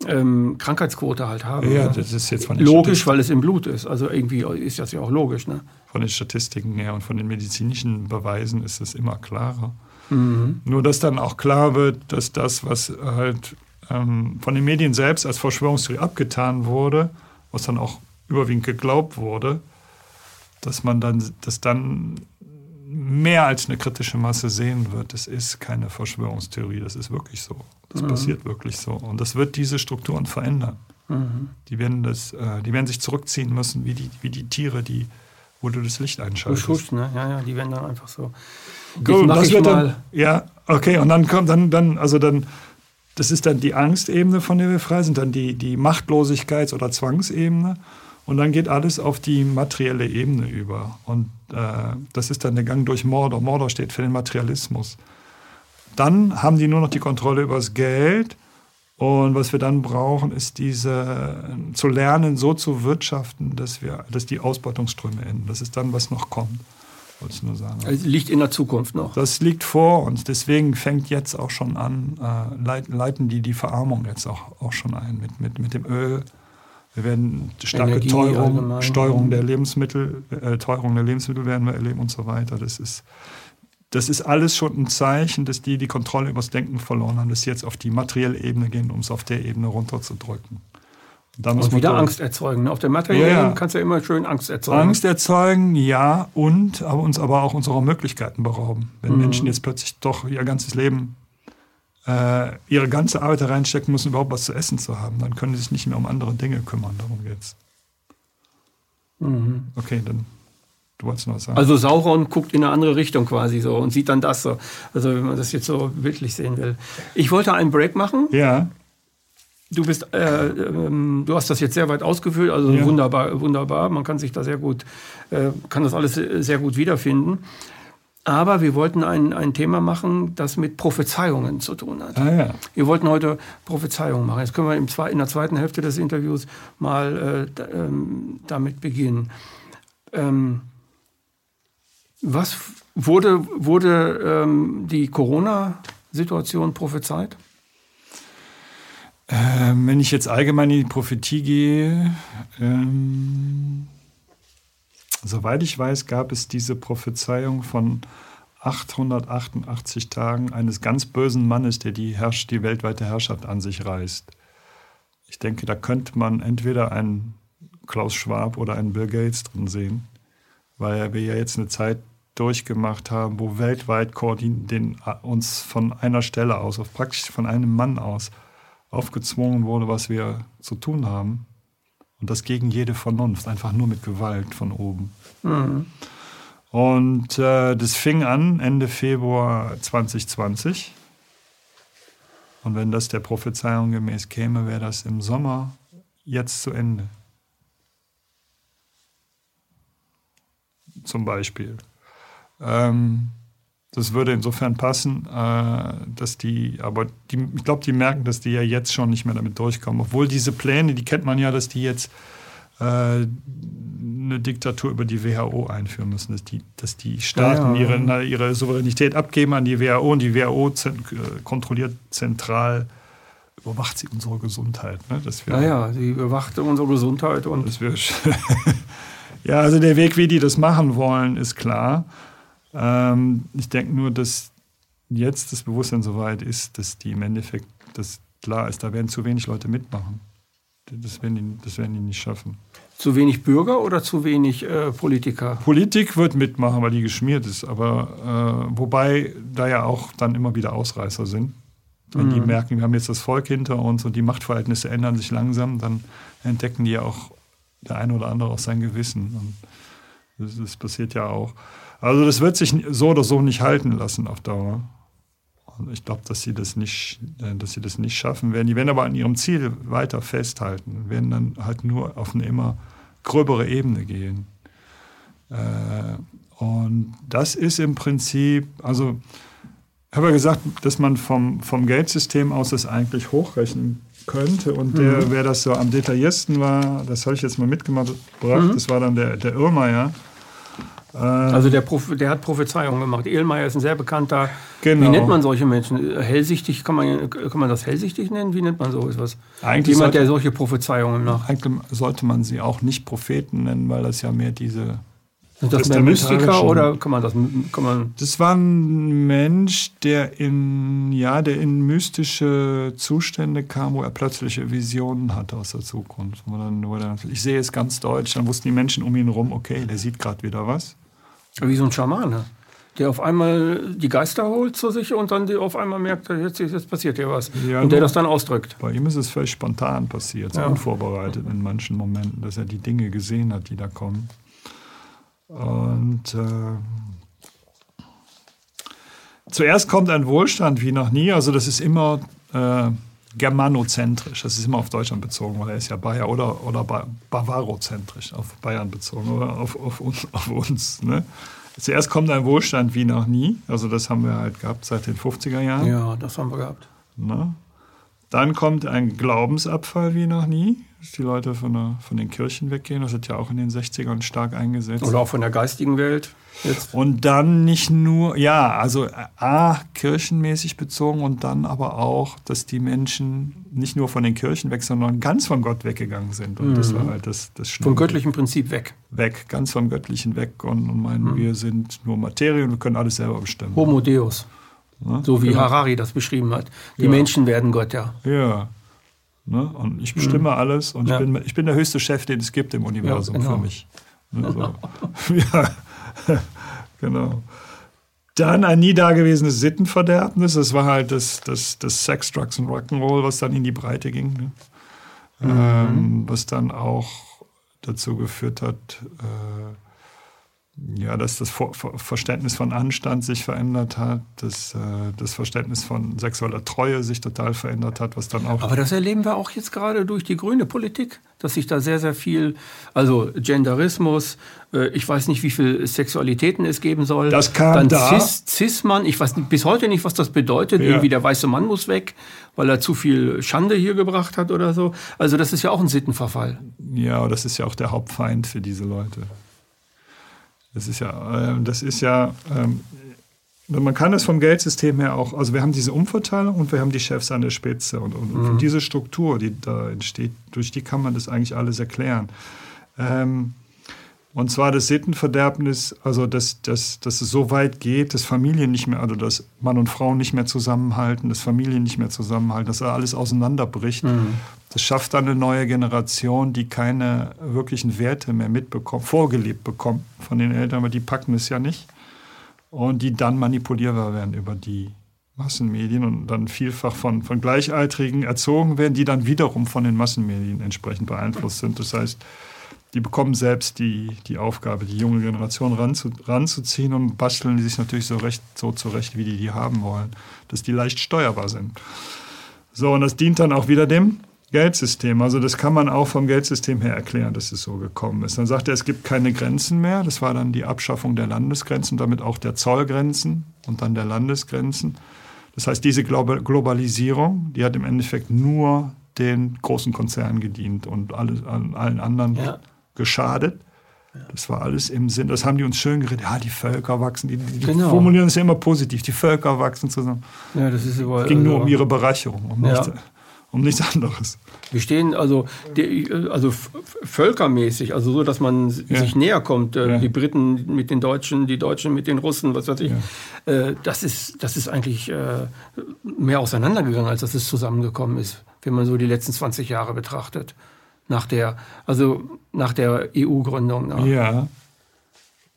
ähm, Krankheitsquote halt haben. Ja, das ist jetzt von den Logisch, weil es im Blut ist. Also irgendwie ist das ja auch logisch. Ne? Von den Statistiken her und von den medizinischen Beweisen ist es immer klarer. Mhm. Nur dass dann auch klar wird, dass das, was halt ähm, von den Medien selbst als Verschwörungstheorie abgetan wurde, was dann auch überwiegend geglaubt wurde, dass man dann, dass dann mehr als eine kritische Masse sehen wird. Das ist keine Verschwörungstheorie, das ist wirklich so. Das mhm. passiert wirklich so. Und das wird diese Strukturen verändern. Mhm. Die, werden das, äh, die werden sich zurückziehen müssen, wie die, wie die Tiere, die, wo du das Licht einschaltest. Schuss, ne? Ja, ja, die werden dann einfach so. Gut, das wird dann, ja, okay, und dann kommt dann, dann, also dann, das ist dann die Angstebene, von der wir frei sind, dann die, die Machtlosigkeits- oder Zwangsebene. Und dann geht alles auf die materielle Ebene über. Und äh, das ist dann der Gang durch Mordor. Mordor steht für den Materialismus. Dann haben die nur noch die Kontrolle über das Geld. Und was wir dann brauchen, ist diese zu lernen, so zu wirtschaften, dass wir, dass die Ausbeutungsströme enden. Das ist dann, was noch kommt. Wollte ich nur sagen. Also liegt in der Zukunft noch. Das liegt vor uns. Deswegen fängt jetzt auch schon an, äh, leiten die die Verarmung jetzt auch, auch schon ein mit, mit, mit dem Öl. Wir werden starke Energie Teuerung, Steuerung der Lebensmittel, äh, Teuerung der Lebensmittel werden wir erleben und so weiter. Das ist das ist alles schon ein Zeichen, dass die die Kontrolle über das Denken verloren haben, dass sie jetzt auf die materielle Ebene gehen, um es auf der Ebene runterzudrücken. Da und wieder Angst erzeugen. Ne? Auf der materiellen ja, Ebene kannst du ja immer schön Angst erzeugen. Angst erzeugen, ja, und aber uns aber auch unserer Möglichkeiten berauben. Wenn mhm. Menschen jetzt plötzlich doch ihr ganzes Leben, äh, ihre ganze Arbeit da reinstecken müssen, überhaupt was zu essen zu haben, dann können sie sich nicht mehr um andere Dinge kümmern. Darum geht's. Mhm. Okay, dann Du wolltest noch was sagen. Also Sauron guckt in eine andere Richtung quasi so und sieht dann das so. Also wenn man das jetzt so bildlich sehen will. Ich wollte einen Break machen. Ja. Du bist, äh, ähm, du hast das jetzt sehr weit ausgeführt, also ja. wunderbar, wunderbar. Man kann sich da sehr gut, äh, kann das alles sehr gut wiederfinden. Aber wir wollten ein, ein Thema machen, das mit Prophezeiungen zu tun hat. Ah, ja. Wir wollten heute Prophezeiungen machen. Jetzt können wir im, in der zweiten Hälfte des Interviews mal äh, ähm, damit beginnen. Ähm, was wurde, wurde ähm, die Corona-Situation prophezeit? Ähm, wenn ich jetzt allgemein in die Prophetie gehe, ähm, soweit ich weiß, gab es diese Prophezeiung von 888 Tagen eines ganz bösen Mannes, der die, Herrsch die weltweite Herrschaft an sich reißt. Ich denke, da könnte man entweder einen Klaus Schwab oder einen Bill Gates drin sehen, weil wir ja jetzt eine Zeit durchgemacht haben, wo weltweit den, uns von einer Stelle aus, praktisch von einem Mann aus, aufgezwungen wurde, was wir zu tun haben. Und das gegen jede Vernunft, einfach nur mit Gewalt von oben. Mhm. Und äh, das fing an Ende Februar 2020. Und wenn das der Prophezeiung gemäß käme, wäre das im Sommer jetzt zu Ende. Zum Beispiel. Ähm, das würde insofern passen, äh, dass die, aber die, ich glaube, die merken, dass die ja jetzt schon nicht mehr damit durchkommen. Obwohl diese Pläne, die kennt man ja, dass die jetzt äh, eine Diktatur über die WHO einführen müssen, dass die, dass die Staaten ja, ja. Ihre, ihre Souveränität abgeben an die WHO und die WHO äh, kontrolliert zentral überwacht sie unsere Gesundheit. Ne? Dass wir, ja, sie überwacht unsere Gesundheit und. Dass wir ja, also der Weg, wie die das machen wollen, ist klar. Ähm, ich denke nur, dass jetzt das Bewusstsein so weit ist, dass die im Endeffekt, das klar ist, da werden zu wenig Leute mitmachen. Das werden die, das werden die nicht schaffen. Zu wenig Bürger oder zu wenig äh, Politiker? Politik wird mitmachen, weil die geschmiert ist. Aber äh, wobei da ja auch dann immer wieder Ausreißer sind. Wenn mhm. die merken, wir haben jetzt das Volk hinter uns und die Machtverhältnisse ändern sich langsam, dann entdecken die ja auch der eine oder andere auch sein Gewissen. Und das, das passiert ja auch. Also das wird sich so oder so nicht halten lassen auf Dauer. Und ich glaube, dass sie das nicht, äh, dass sie das nicht schaffen werden. Die werden aber an ihrem Ziel weiter festhalten, werden dann halt nur auf eine immer gröbere Ebene gehen. Äh, und das ist im Prinzip, also ich habe ja gesagt, dass man vom, vom Geldsystem aus das eigentlich hochrechnen könnte. Und der, mhm. wer das so am detailliersten war, das habe ich jetzt mal mitgebracht, mhm. das war dann der, der Irrmeier. Äh, also der, der hat Prophezeiungen gemacht. Ehlmeier ist ein sehr bekannter. Genau. Wie nennt man solche Menschen? Hellsichtig, kann man, kann man das hellsichtig nennen? Wie nennt man so etwas? Eigentlich Jemand, sollte, der solche Prophezeiungen macht. Eigentlich sollte man sie auch nicht Propheten nennen, weil das ja mehr diese. Sind das mehr Mystiker oder kann man das? Kann man das war ein Mensch, der in, ja, der in mystische Zustände kam, wo er plötzliche Visionen hatte aus der Zukunft. Wo dann, wo dann, ich sehe es ganz deutsch, dann wussten die Menschen um ihn herum, okay, der sieht gerade wieder was. Wie so ein Schamane, der auf einmal die Geister holt zu sich und dann auf einmal merkt, jetzt, jetzt passiert hier was. Ja, und der das dann ausdrückt. Bei ihm ist es völlig spontan passiert, ja. unvorbereitet in manchen Momenten, dass er die Dinge gesehen hat, die da kommen. Und äh, zuerst kommt ein Wohlstand wie noch nie. Also das ist immer, äh, germanozentrisch. Das ist immer auf Deutschland bezogen, weil er ist ja Bayer oder, oder bavarozentrisch, auf Bayern bezogen oder auf, auf, auf uns. Ne? Zuerst kommt ein Wohlstand wie noch nie. Also das haben wir halt gehabt seit den 50er Jahren. Ja, das haben wir gehabt. Ne? Dann kommt ein Glaubensabfall wie noch nie, dass die Leute von, der, von den Kirchen weggehen. Das hat ja auch in den 60ern stark eingesetzt. Oder auch von der geistigen Welt. Jetzt. Und dann nicht nur, ja, also A, kirchenmäßig bezogen und dann aber auch, dass die Menschen nicht nur von den Kirchen weg, sondern ganz von Gott weggegangen sind. Und mhm. das war halt das, das Vom göttlichen Prinzip weg. Weg, ganz vom Göttlichen weg und, und meinen, mhm. wir sind nur Materie und wir können alles selber bestimmen. Homo Deus. Ne? So wie genau. Harari das beschrieben hat. Die ja. Menschen werden Gott, ja. Ja. Ne? Und ich bestimme mhm. alles und ja. ich, bin, ich bin der höchste Chef, den es gibt im Universum ja, genau. für mich. Ne? So. ja, genau. Dann ein nie dagewesenes Sittenverderbnis. Das war halt das, das, das Sex, Drugs und Rock'n'Roll, was dann in die Breite ging. Ne? Mhm. Ähm, was dann auch dazu geführt hat, äh, ja, dass das Verständnis von Anstand sich verändert hat, dass äh, das Verständnis von sexueller Treue sich total verändert hat, was dann auch. Aber das erleben wir auch jetzt gerade durch die grüne Politik, dass sich da sehr, sehr viel, also Genderismus, äh, ich weiß nicht, wie viele Sexualitäten es geben soll. Das kam dann da. Cis, Cis-Mann, ich weiß bis heute nicht, was das bedeutet. Ja. Irgendwie der weiße Mann muss weg, weil er zu viel Schande hier gebracht hat oder so. Also das ist ja auch ein Sittenverfall. Ja, das ist ja auch der Hauptfeind für diese Leute. Das ist ja, äh, das ist ja, ähm, man kann es vom Geldsystem her auch, also wir haben diese Umverteilung und wir haben die Chefs an der Spitze und, und, mhm. und diese Struktur, die da entsteht, durch die kann man das eigentlich alles erklären. Ähm, und zwar das Sittenverderbnis, also dass, dass, dass es so weit geht, dass Familien nicht mehr, also dass Mann und Frau nicht mehr zusammenhalten, dass Familien nicht mehr zusammenhalten, dass alles auseinanderbricht. Mhm. Das schafft dann eine neue Generation, die keine wirklichen Werte mehr mitbekommt, vorgelebt bekommt von den Eltern, aber die packen es ja nicht. Und die dann manipulierbar werden über die Massenmedien und dann vielfach von, von Gleichaltrigen erzogen werden, die dann wiederum von den Massenmedien entsprechend beeinflusst sind. Das heißt, die bekommen selbst die, die Aufgabe, die junge Generation ranzu, ranzuziehen und basteln die sich natürlich so, recht, so zurecht, wie die die haben wollen, dass die leicht steuerbar sind. So, und das dient dann auch wieder dem Geldsystem. Also das kann man auch vom Geldsystem her erklären, dass es so gekommen ist. Dann sagt er, es gibt keine Grenzen mehr. Das war dann die Abschaffung der Landesgrenzen, damit auch der Zollgrenzen und dann der Landesgrenzen. Das heißt, diese Globalisierung, die hat im Endeffekt nur den großen Konzernen gedient und alle, allen anderen ja geschadet. Das war alles im Sinn, das haben die uns schön geredet. Ja, die Völker wachsen, die, die genau. formulieren es ja immer positiv, die Völker wachsen zusammen. Ja, das ist überall, ging nur um ihre Bereicherung, um, ja. Um nichts anderes. Wir stehen also, also völkermäßig, also so, dass man ja. sich näher kommt, äh, ja. die Briten mit den Deutschen, die Deutschen mit den Russen, was weiß ich. Äh, das, ist, das ist eigentlich äh, mehr auseinandergegangen, als dass es zusammengekommen ist, wenn man so die letzten 20 Jahre betrachtet nach der, also nach der EU-Gründung. Ja.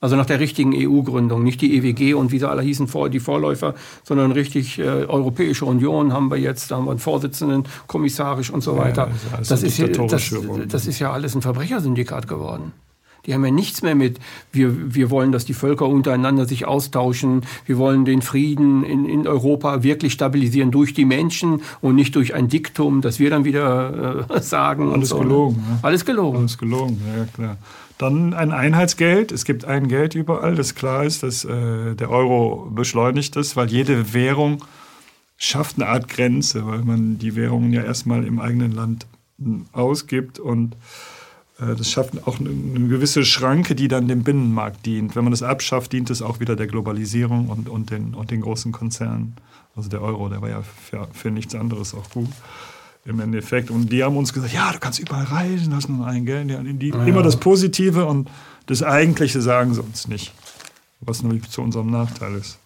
Also nach der richtigen EU-Gründung, nicht die EWG und wie sie alle hießen, die Vorläufer, sondern richtig äh, Europäische Union haben wir jetzt, da haben wir einen Vorsitzenden, kommissarisch und so weiter. Ja, das, ist ja, das, das ist ja alles ein Verbrechersyndikat geworden. Die haben ja nichts mehr mit, wir, wir wollen, dass die Völker untereinander sich austauschen, wir wollen den Frieden in, in Europa wirklich stabilisieren durch die Menschen und nicht durch ein Diktum, das wir dann wieder äh, sagen. Alles so. Ne? gelogen. Ja. Alles gelogen. Alles gelogen, ja klar. Dann ein Einheitsgeld. Es gibt ein Geld überall, das klar ist, dass äh, der Euro beschleunigt ist, weil jede Währung schafft eine Art Grenze, weil man die Währungen ja erstmal im eigenen Land hm, ausgibt und äh, das schafft auch eine gewisse Schranke, die dann dem Binnenmarkt dient. Wenn man das abschafft, dient es auch wieder der Globalisierung und, und, den, und den großen Konzernen. Also der Euro, der war ja für, für nichts anderes auch gut im Endeffekt. Und die haben uns gesagt, ja, du kannst überall reisen, hast nur ein Geld. Die, ja. Immer das Positive und das Eigentliche sagen sie uns nicht. Was nämlich zu unserem Nachteil ist.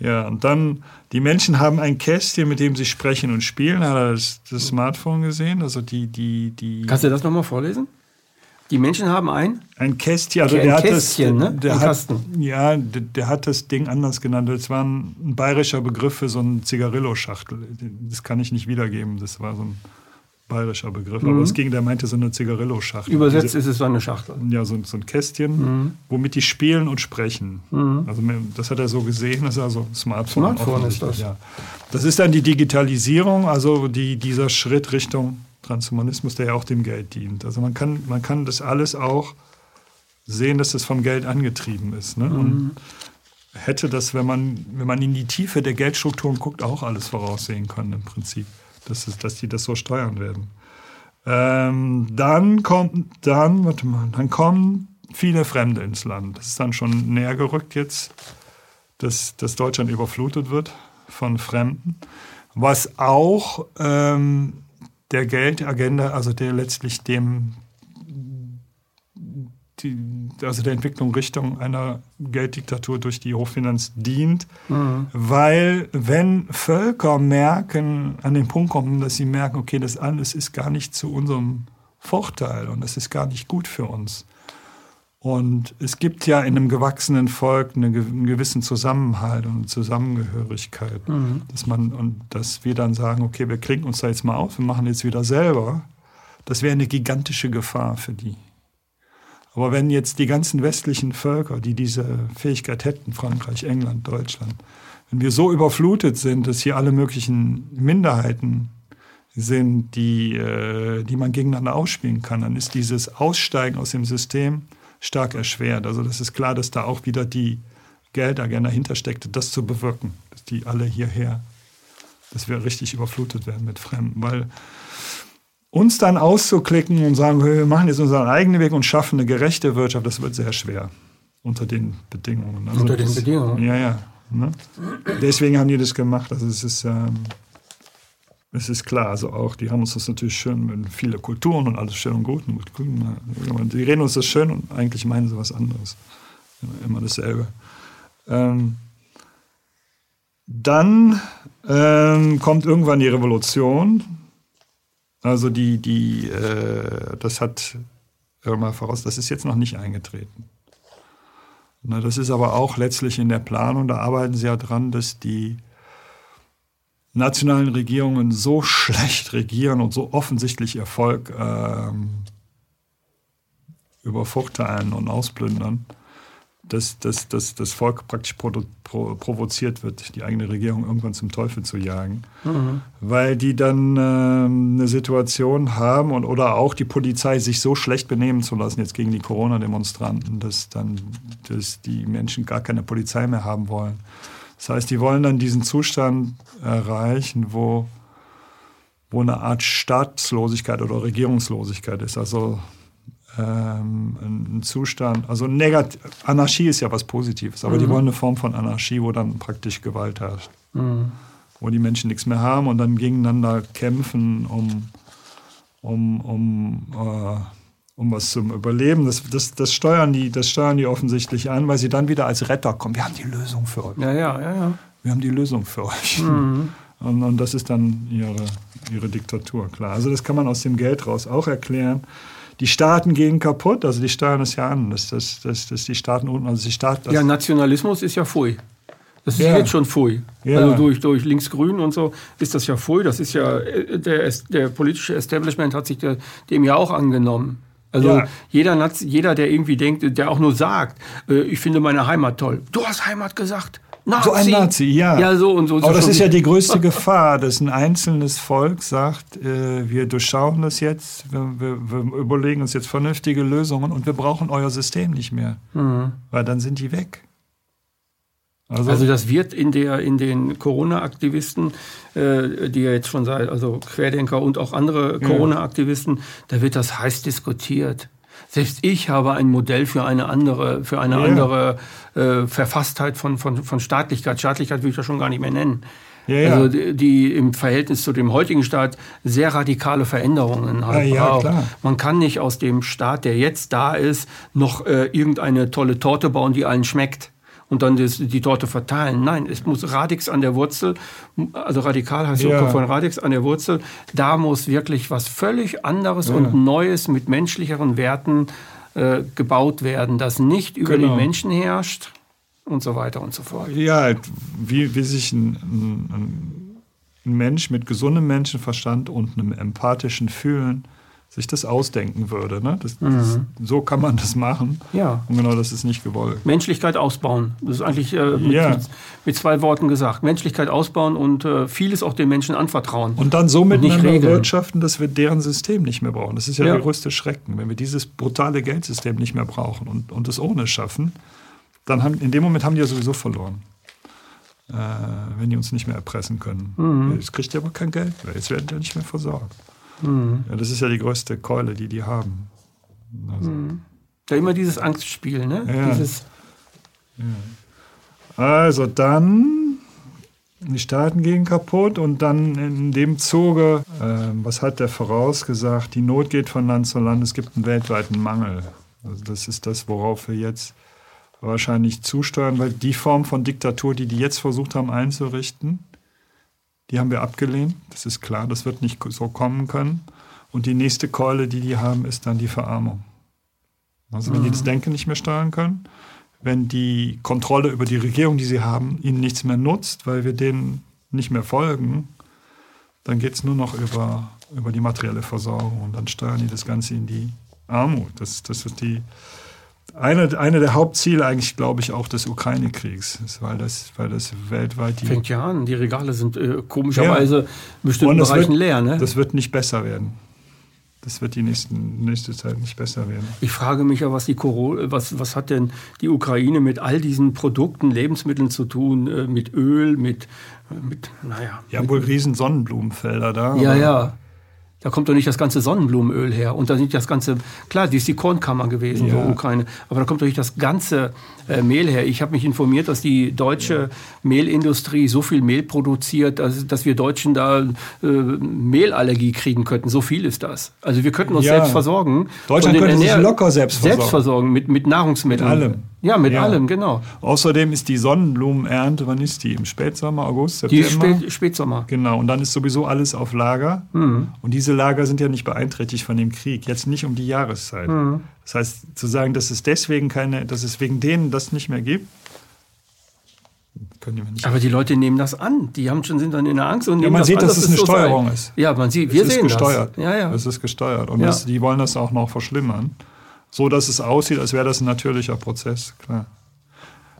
Ja, und dann, die Menschen haben ein Kästchen, mit dem sie sprechen und spielen. Hat er das, das Smartphone gesehen? Also die, die, die. Kannst du das nochmal vorlesen? Die Menschen haben ein? Ein Kästchen. Also ein der Kästchen, hat das, ne? Der ein hat, Kasten. Ja, der, der, hat das Ding anders genannt. Das war ein, ein bayerischer Begriff für so eine Zigarillo-Schachtel. Das kann ich nicht wiedergeben. Das war so ein bayerischer Begriff. Mhm. Aber es ging, der meinte so eine Zigarillo-Schachtel. Übersetzt Diese, ist es so eine Schachtel. Ja, so, so ein Kästchen, mhm. womit die spielen und sprechen. Mhm. Also das hat er so gesehen. Das ist also Smartphone. Smartphone ist das. Ja. Das ist dann die Digitalisierung, also die, dieser Schritt Richtung Transhumanismus, der ja auch dem Geld dient. Also man kann, man kann das alles auch sehen, dass das vom Geld angetrieben ist. Ne? Mhm. Und hätte das, wenn man, wenn man in die Tiefe der Geldstrukturen guckt, auch alles voraussehen können im Prinzip, dass, es, dass die das so steuern werden. Ähm, dann kommt, dann, warte mal, dann kommen viele Fremde ins Land. Das ist dann schon näher gerückt jetzt, dass, dass Deutschland überflutet wird von Fremden, was auch ähm, der Geldagenda, also der letztlich dem, die, also der Entwicklung Richtung einer Gelddiktatur durch die Hochfinanz dient, mhm. weil wenn Völker merken, an den Punkt kommen, dass sie merken, okay, das alles ist gar nicht zu unserem Vorteil und das ist gar nicht gut für uns, und es gibt ja in einem gewachsenen Volk einen gewissen Zusammenhalt und Zusammengehörigkeit, mhm. dass man und dass wir dann sagen, okay, wir kriegen uns da jetzt mal auf, wir machen jetzt wieder selber. Das wäre eine gigantische Gefahr für die. Aber wenn jetzt die ganzen westlichen Völker, die diese Fähigkeit hätten, Frankreich, England, Deutschland, wenn wir so überflutet sind, dass hier alle möglichen Minderheiten sind, die, äh, die man gegeneinander ausspielen kann, dann ist dieses Aussteigen aus dem System stark erschwert. Also das ist klar, dass da auch wieder die Geldagenda hintersteckte, das zu bewirken, dass die alle hierher, dass wir richtig überflutet werden mit Fremden. Weil uns dann auszuklicken und sagen, wir machen jetzt unseren eigenen Weg und schaffen eine gerechte Wirtschaft, das wird sehr schwer unter den Bedingungen. Also unter den das, Bedingungen? Ja, ja. Ne? Deswegen haben die das gemacht. Also es ist... Ähm, es ist klar, also auch, die haben uns das natürlich schön mit viele Kulturen und alles schön und gut. Und die reden uns das schön und eigentlich meinen sie was anderes. Immer dasselbe. Ähm, dann ähm, kommt irgendwann die Revolution. Also die, die, äh, das hat mal voraus, das ist jetzt noch nicht eingetreten. Na, das ist aber auch letztlich in der Planung, da arbeiten sie ja dran, dass die nationalen Regierungen so schlecht regieren und so offensichtlich Erfolg ähm, übervorteilen und ausplündern, dass, dass, dass das Volk praktisch provo provoziert wird, die eigene Regierung irgendwann zum Teufel zu jagen, mhm. weil die dann ähm, eine Situation haben und oder auch die Polizei sich so schlecht benehmen zu lassen jetzt gegen die Corona-Demonstranten, dass dann dass die Menschen gar keine Polizei mehr haben wollen. Das heißt, die wollen dann diesen Zustand erreichen, wo, wo eine Art Staatslosigkeit oder Regierungslosigkeit ist. Also ähm, ein Zustand, also Negat Anarchie ist ja was Positives, aber mhm. die wollen eine Form von Anarchie, wo dann praktisch Gewalt herrscht. Mhm. Wo die Menschen nichts mehr haben und dann gegeneinander kämpfen, um, um, um äh, um was zum Überleben. Das, das, das, steuern die, das steuern die offensichtlich an, weil sie dann wieder als Retter kommen. Wir haben die Lösung für euch. Ja, ja, ja, ja. Wir haben die Lösung für euch. Mhm. Und, und, das ist dann ihre, ihre Diktatur, klar. Also das kann man aus dem Geld raus auch erklären. Die Staaten gehen kaputt, also die steuern es ja an, dass, dass, dass, dass die Staaten unten, also die Staaten. Ja, Nationalismus ist ja Pfui. Das ist ja. jetzt schon Pfui. Ja. Also durch, durch Linksgrün und so ist das ja Pfui. Das ist ja, äh, der, der politische Establishment hat sich der, dem ja auch angenommen. Also ja. jeder, jeder, der irgendwie denkt, der auch nur sagt, äh, ich finde meine Heimat toll. Du hast Heimat gesagt. Nazi. So ein Nazi, ja. Ja, so und so. Aber das ist ja die größte Gefahr, dass ein einzelnes Volk sagt, äh, wir durchschauen das jetzt, wir, wir, wir, überlegen uns jetzt vernünftige Lösungen und wir brauchen euer System nicht mehr. Mhm. Weil dann sind die weg. Also, also, das wird in, der, in den Corona-Aktivisten, äh, die ja jetzt schon seit, also Querdenker und auch andere Corona-Aktivisten, da wird das heiß diskutiert. Selbst ich habe ein Modell für eine andere, für eine ja. andere äh, Verfasstheit von, von, von Staatlichkeit. Staatlichkeit will ich ja schon gar nicht mehr nennen. Ja, ja. Also die, die, im Verhältnis zu dem heutigen Staat sehr radikale Veränderungen halt ja, braucht. Man kann nicht aus dem Staat, der jetzt da ist, noch äh, irgendeine tolle Torte bauen, die allen schmeckt und dann das, die Torte verteilen. Nein, es muss Radix an der Wurzel, also radikal heißt ja von Radix an der Wurzel, da muss wirklich was völlig anderes ja. und Neues mit menschlicheren Werten äh, gebaut werden, das nicht über genau. den Menschen herrscht und so weiter und so fort. Ja, wie, wie sich ein, ein, ein Mensch mit gesundem Menschenverstand und einem empathischen Fühlen sich das ausdenken würde. Ne? Das, das, so kann man das machen. Ja. Und genau das ist nicht gewollt. Menschlichkeit ausbauen. Das ist eigentlich äh, mit, Ja. mit, mit zwei Worten gesagt. Menschlichkeit ausbauen und äh, vieles auch den Menschen anvertrauen. Und dann so nicht miteinander wirtschaften, dass wir deren System nicht mehr brauchen. Das ist ja, Ja. der größte Schrecken. Wenn wir dieses brutale Geldsystem nicht mehr brauchen und, und es ohne schaffen, dann haben, in dem Moment haben die ja sowieso verloren. Äh, wenn die uns nicht mehr erpressen können. Mhm. Jetzt kriegt ihr aber kein Geld mehr. Jetzt werden die nicht mehr versorgt. Ja, das ist ja die größte Keule, die die haben. Also, Ja, immer dieses Angstspiel, ne? Ja. Dieses, Also dann, die Staaten gehen kaputt und dann in dem Zuge, ähm, was hat der vorausgesagt, die Not geht von Land zu Land, es gibt einen weltweiten Mangel. Also das ist das, worauf wir jetzt wahrscheinlich zusteuern, weil die Form von Diktatur, die die jetzt versucht haben einzurichten, die haben wir abgelehnt. Das ist klar, das wird nicht so kommen können. Und die nächste Keule, die die haben, ist dann die Verarmung. Also wenn die das Denken nicht mehr steuern können, wenn die Kontrolle über die Regierung, die sie haben, ihnen nichts mehr nutzt, weil wir denen nicht mehr folgen, dann geht es nur noch über, über die materielle Versorgung und dann steuern die das Ganze in die Armut. Das, das ist die, eine, eine der Hauptziele eigentlich, glaube ich, auch des Ukraine-Kriegs, weil, das, weil das weltweit die... fängt ja an. Die Regale sind äh, komischerweise in bestimmten Bereichen wird, leer, ne? Das wird nicht besser werden. Das wird die nächsten, nächste Zeit nicht besser werden. Ich frage mich ja, was, die Corona, was, was hat denn die Ukraine mit all diesen Produkten, Lebensmitteln zu tun, äh, mit Öl, mit, äh, mit naja. Die haben wohl riesen Sonnenblumenfelder da. Ja, ja. Da kommt doch nicht das ganze Sonnenblumenöl her. Und da nicht das ganze, klar, die ist die Kornkammer gewesen, Ja. so Ukraine. Aber da kommt doch nicht das ganze äh, Mehl her. Ich habe mich informiert, dass die deutsche Mehlindustrie so viel Mehl produziert, dass, dass wir Deutschen da äh, Mehlallergie kriegen könnten. So viel ist das. Also wir könnten uns Ja. selbst versorgen. Deutschland könnte sich locker selbst versorgen. Selbst versorgen mit, mit Nahrungsmitteln. Mit allem. Ja, mit Ja. allem, genau. Außerdem ist die Sonnenblumenernte, wann ist die? Im Spätsommer, August, Die September? ist Spät, Spätsommer. Genau, und dann ist sowieso alles auf Lager. Mhm. Und diese Lager sind ja nicht beeinträchtigt von dem Krieg. Jetzt nicht um die Jahreszeit. Mhm. Das heißt, zu sagen, dass es deswegen keine, dass es wegen denen das nicht mehr gibt, können die mir nicht. Aber die Leute nehmen das an. Die haben schon, sind dann in der Angst und nehmen man das sieht, an, dass es eine so Steuerung sei. ist. Ja, man sieht, Es wir ist sehen gesteuert. das. Ja, ja. Es ist gesteuert. Und Ja. das, die wollen das auch noch verschlimmern. So, dass es aussieht, als wäre das ein natürlicher Prozess. Klar.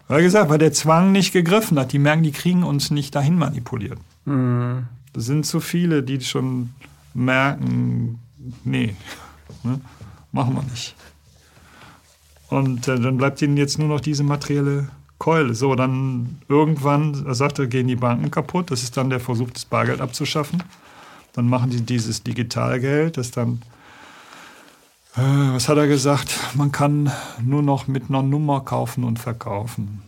Weil gesagt, weil der Zwang nicht gegriffen hat. Die merken, die kriegen uns nicht dahin manipuliert. Mhm. Das sind zu viele, die schon merken, nee, ne, machen wir nicht. Und äh, dann bleibt ihnen jetzt nur noch diese materielle Keule. So, dann irgendwann, er sagte, gehen die Banken kaputt. Das ist dann der Versuch, das Bargeld abzuschaffen. Dann machen die dieses Digitalgeld, das dann, was hat er gesagt, man kann nur noch mit einer Nummer kaufen und verkaufen.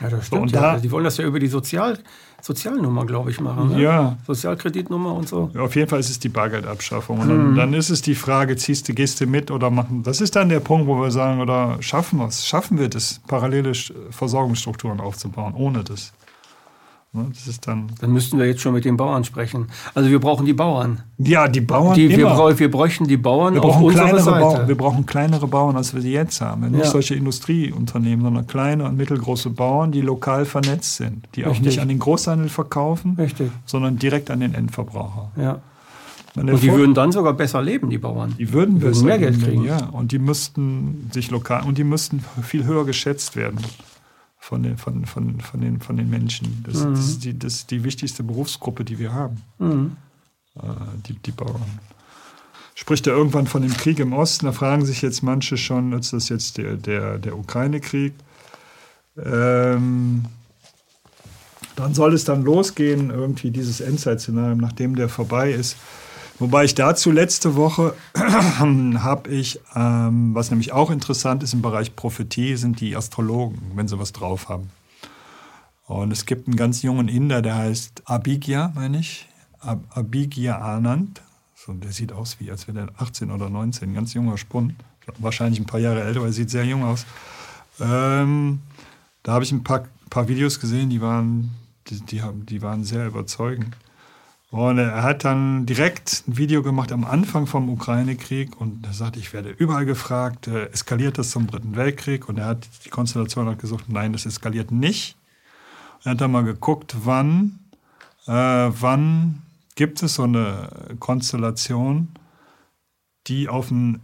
Ja, das stimmt. und ja. da- die wollen das ja über die Sozial Sozialnummer, glaube ich, machen. Ne? Ja. Sozialkreditnummer und so. Ja, Auf jeden Fall ist es die Bargeldabschaffung. Und dann, dann ist es die Frage, ziehst du, gehst du mit oder machen. Das ist dann der Punkt, wo wir sagen, oder schaffen wir es? Schaffen wir das, parallele Versorgungsstrukturen aufzubauen, ohne das? Ne, Das ist dann. Dann müssten wir jetzt schon mit den Bauern sprechen. Also wir brauchen die Bauern. Ja, die Bauern. Die, wir, wir bräuchten die Bauern wir auf brauchen unserer kleinere Seite. Bauern. Wir brauchen kleinere Bauern, als wir sie jetzt haben. Nicht Ja. solche Industrieunternehmen, sondern kleine und mittelgroße Bauern, die lokal vernetzt sind, die auch Richtig. nicht an den Großhandel verkaufen, Richtig, sondern direkt an den Endverbraucher. ja. Und die Vor- würden dann sogar besser leben, die Bauern. Die würden würden besser mehr Geld kriegen. Ja, und die müssten sich lokal und die müssten viel höher geschätzt werden von den, von, von, von den, von den Menschen. Das, das, ist die, das ist die wichtigste Berufsgruppe, die wir haben, Mhm. äh, die, die Bauern. Spricht er irgendwann von dem Krieg im Osten? Da fragen sich jetzt manche schon, ist das jetzt der, der, der Ukraine-Krieg? Ähm, dann soll es dann losgehen, irgendwie dieses Endzeit-Szenario, nachdem der vorbei ist. Wobei ich dazu letzte Woche habe ich, ähm, was nämlich auch interessant ist im Bereich Prophetie, sind die Astrologen, wenn sie was drauf haben. Und es gibt einen ganz jungen Inder, der heißt Abhigya, meine ich, Ab Abhigya Anand. So, der sieht aus wie, als wäre der 18 oder 19, ganz junger Spund. Wahrscheinlich ein paar Jahre älter, aber er sieht sehr jung aus. Ähm, da habe ich ein paar, paar Videos gesehen, die waren, die, die, haben, die waren sehr überzeugend. Und er hat dann direkt ein Video gemacht am Anfang vom Ukraine-Krieg und er sagt, ich werde überall gefragt, äh, eskaliert das zum Dritten Weltkrieg? Und er hat die Konstellation hat gesagt, nein, das eskaliert nicht. Er hat dann mal geguckt, wann, äh, wann gibt es so eine Konstellation, die auf einen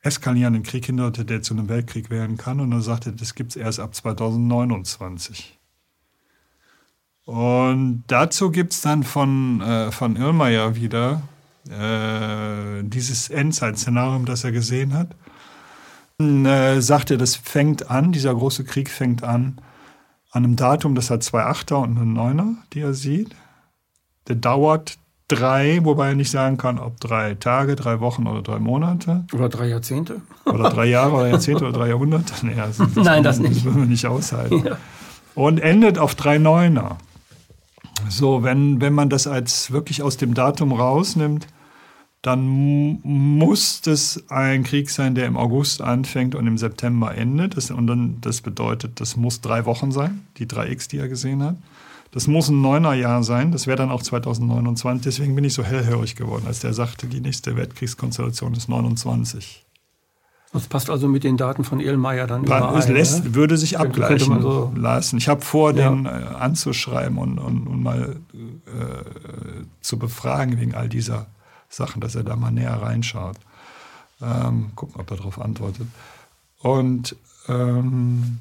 eskalierenden Krieg hinderte, der zu einem Weltkrieg werden kann. Und er sagte, das gibt es erst ab 2029. Und dazu gibt es dann von, äh, von Irlmeier wieder äh, dieses Endzeit-Szenario, das er gesehen hat. Und, äh, sagte, das fängt an, dieser große Krieg fängt an, an einem Datum, das hat zwei Achter und eine Neuner, die er sieht. Der dauert drei, wobei er nicht sagen kann, ob drei Tage, drei Wochen oder drei Monate. Oder drei Jahrzehnte. Oder drei Jahre oder Jahrzehnte oder drei Jahrhunderte. Nee, also das Nein, das nicht. Das würden wir nicht aushalten. Ja. Und endet auf drei Neuner. So, wenn, wenn man das als wirklich aus dem Datum rausnimmt, dann muss es ein Krieg sein, der im August anfängt und im September endet. Das, und dann, das bedeutet, das muss drei Wochen sein, die 3x, die er gesehen hat. Das muss ein neuner Jahr sein, das wäre dann auch 2029. Deswegen bin ich so hellhörig geworden, als der sagte, die nächste Weltkriegskonstellation ist 29. Das passt also mit den Daten von Ehlmeier dann überein. Es lässt, ne? würde sich abgleichen so lassen. Ich habe vor, ja. den äh, anzuschreiben und, und, und mal äh, zu befragen wegen all dieser Sachen, dass er da mal näher reinschaut. Ähm, gucken, ob er darauf antwortet. Und ähm,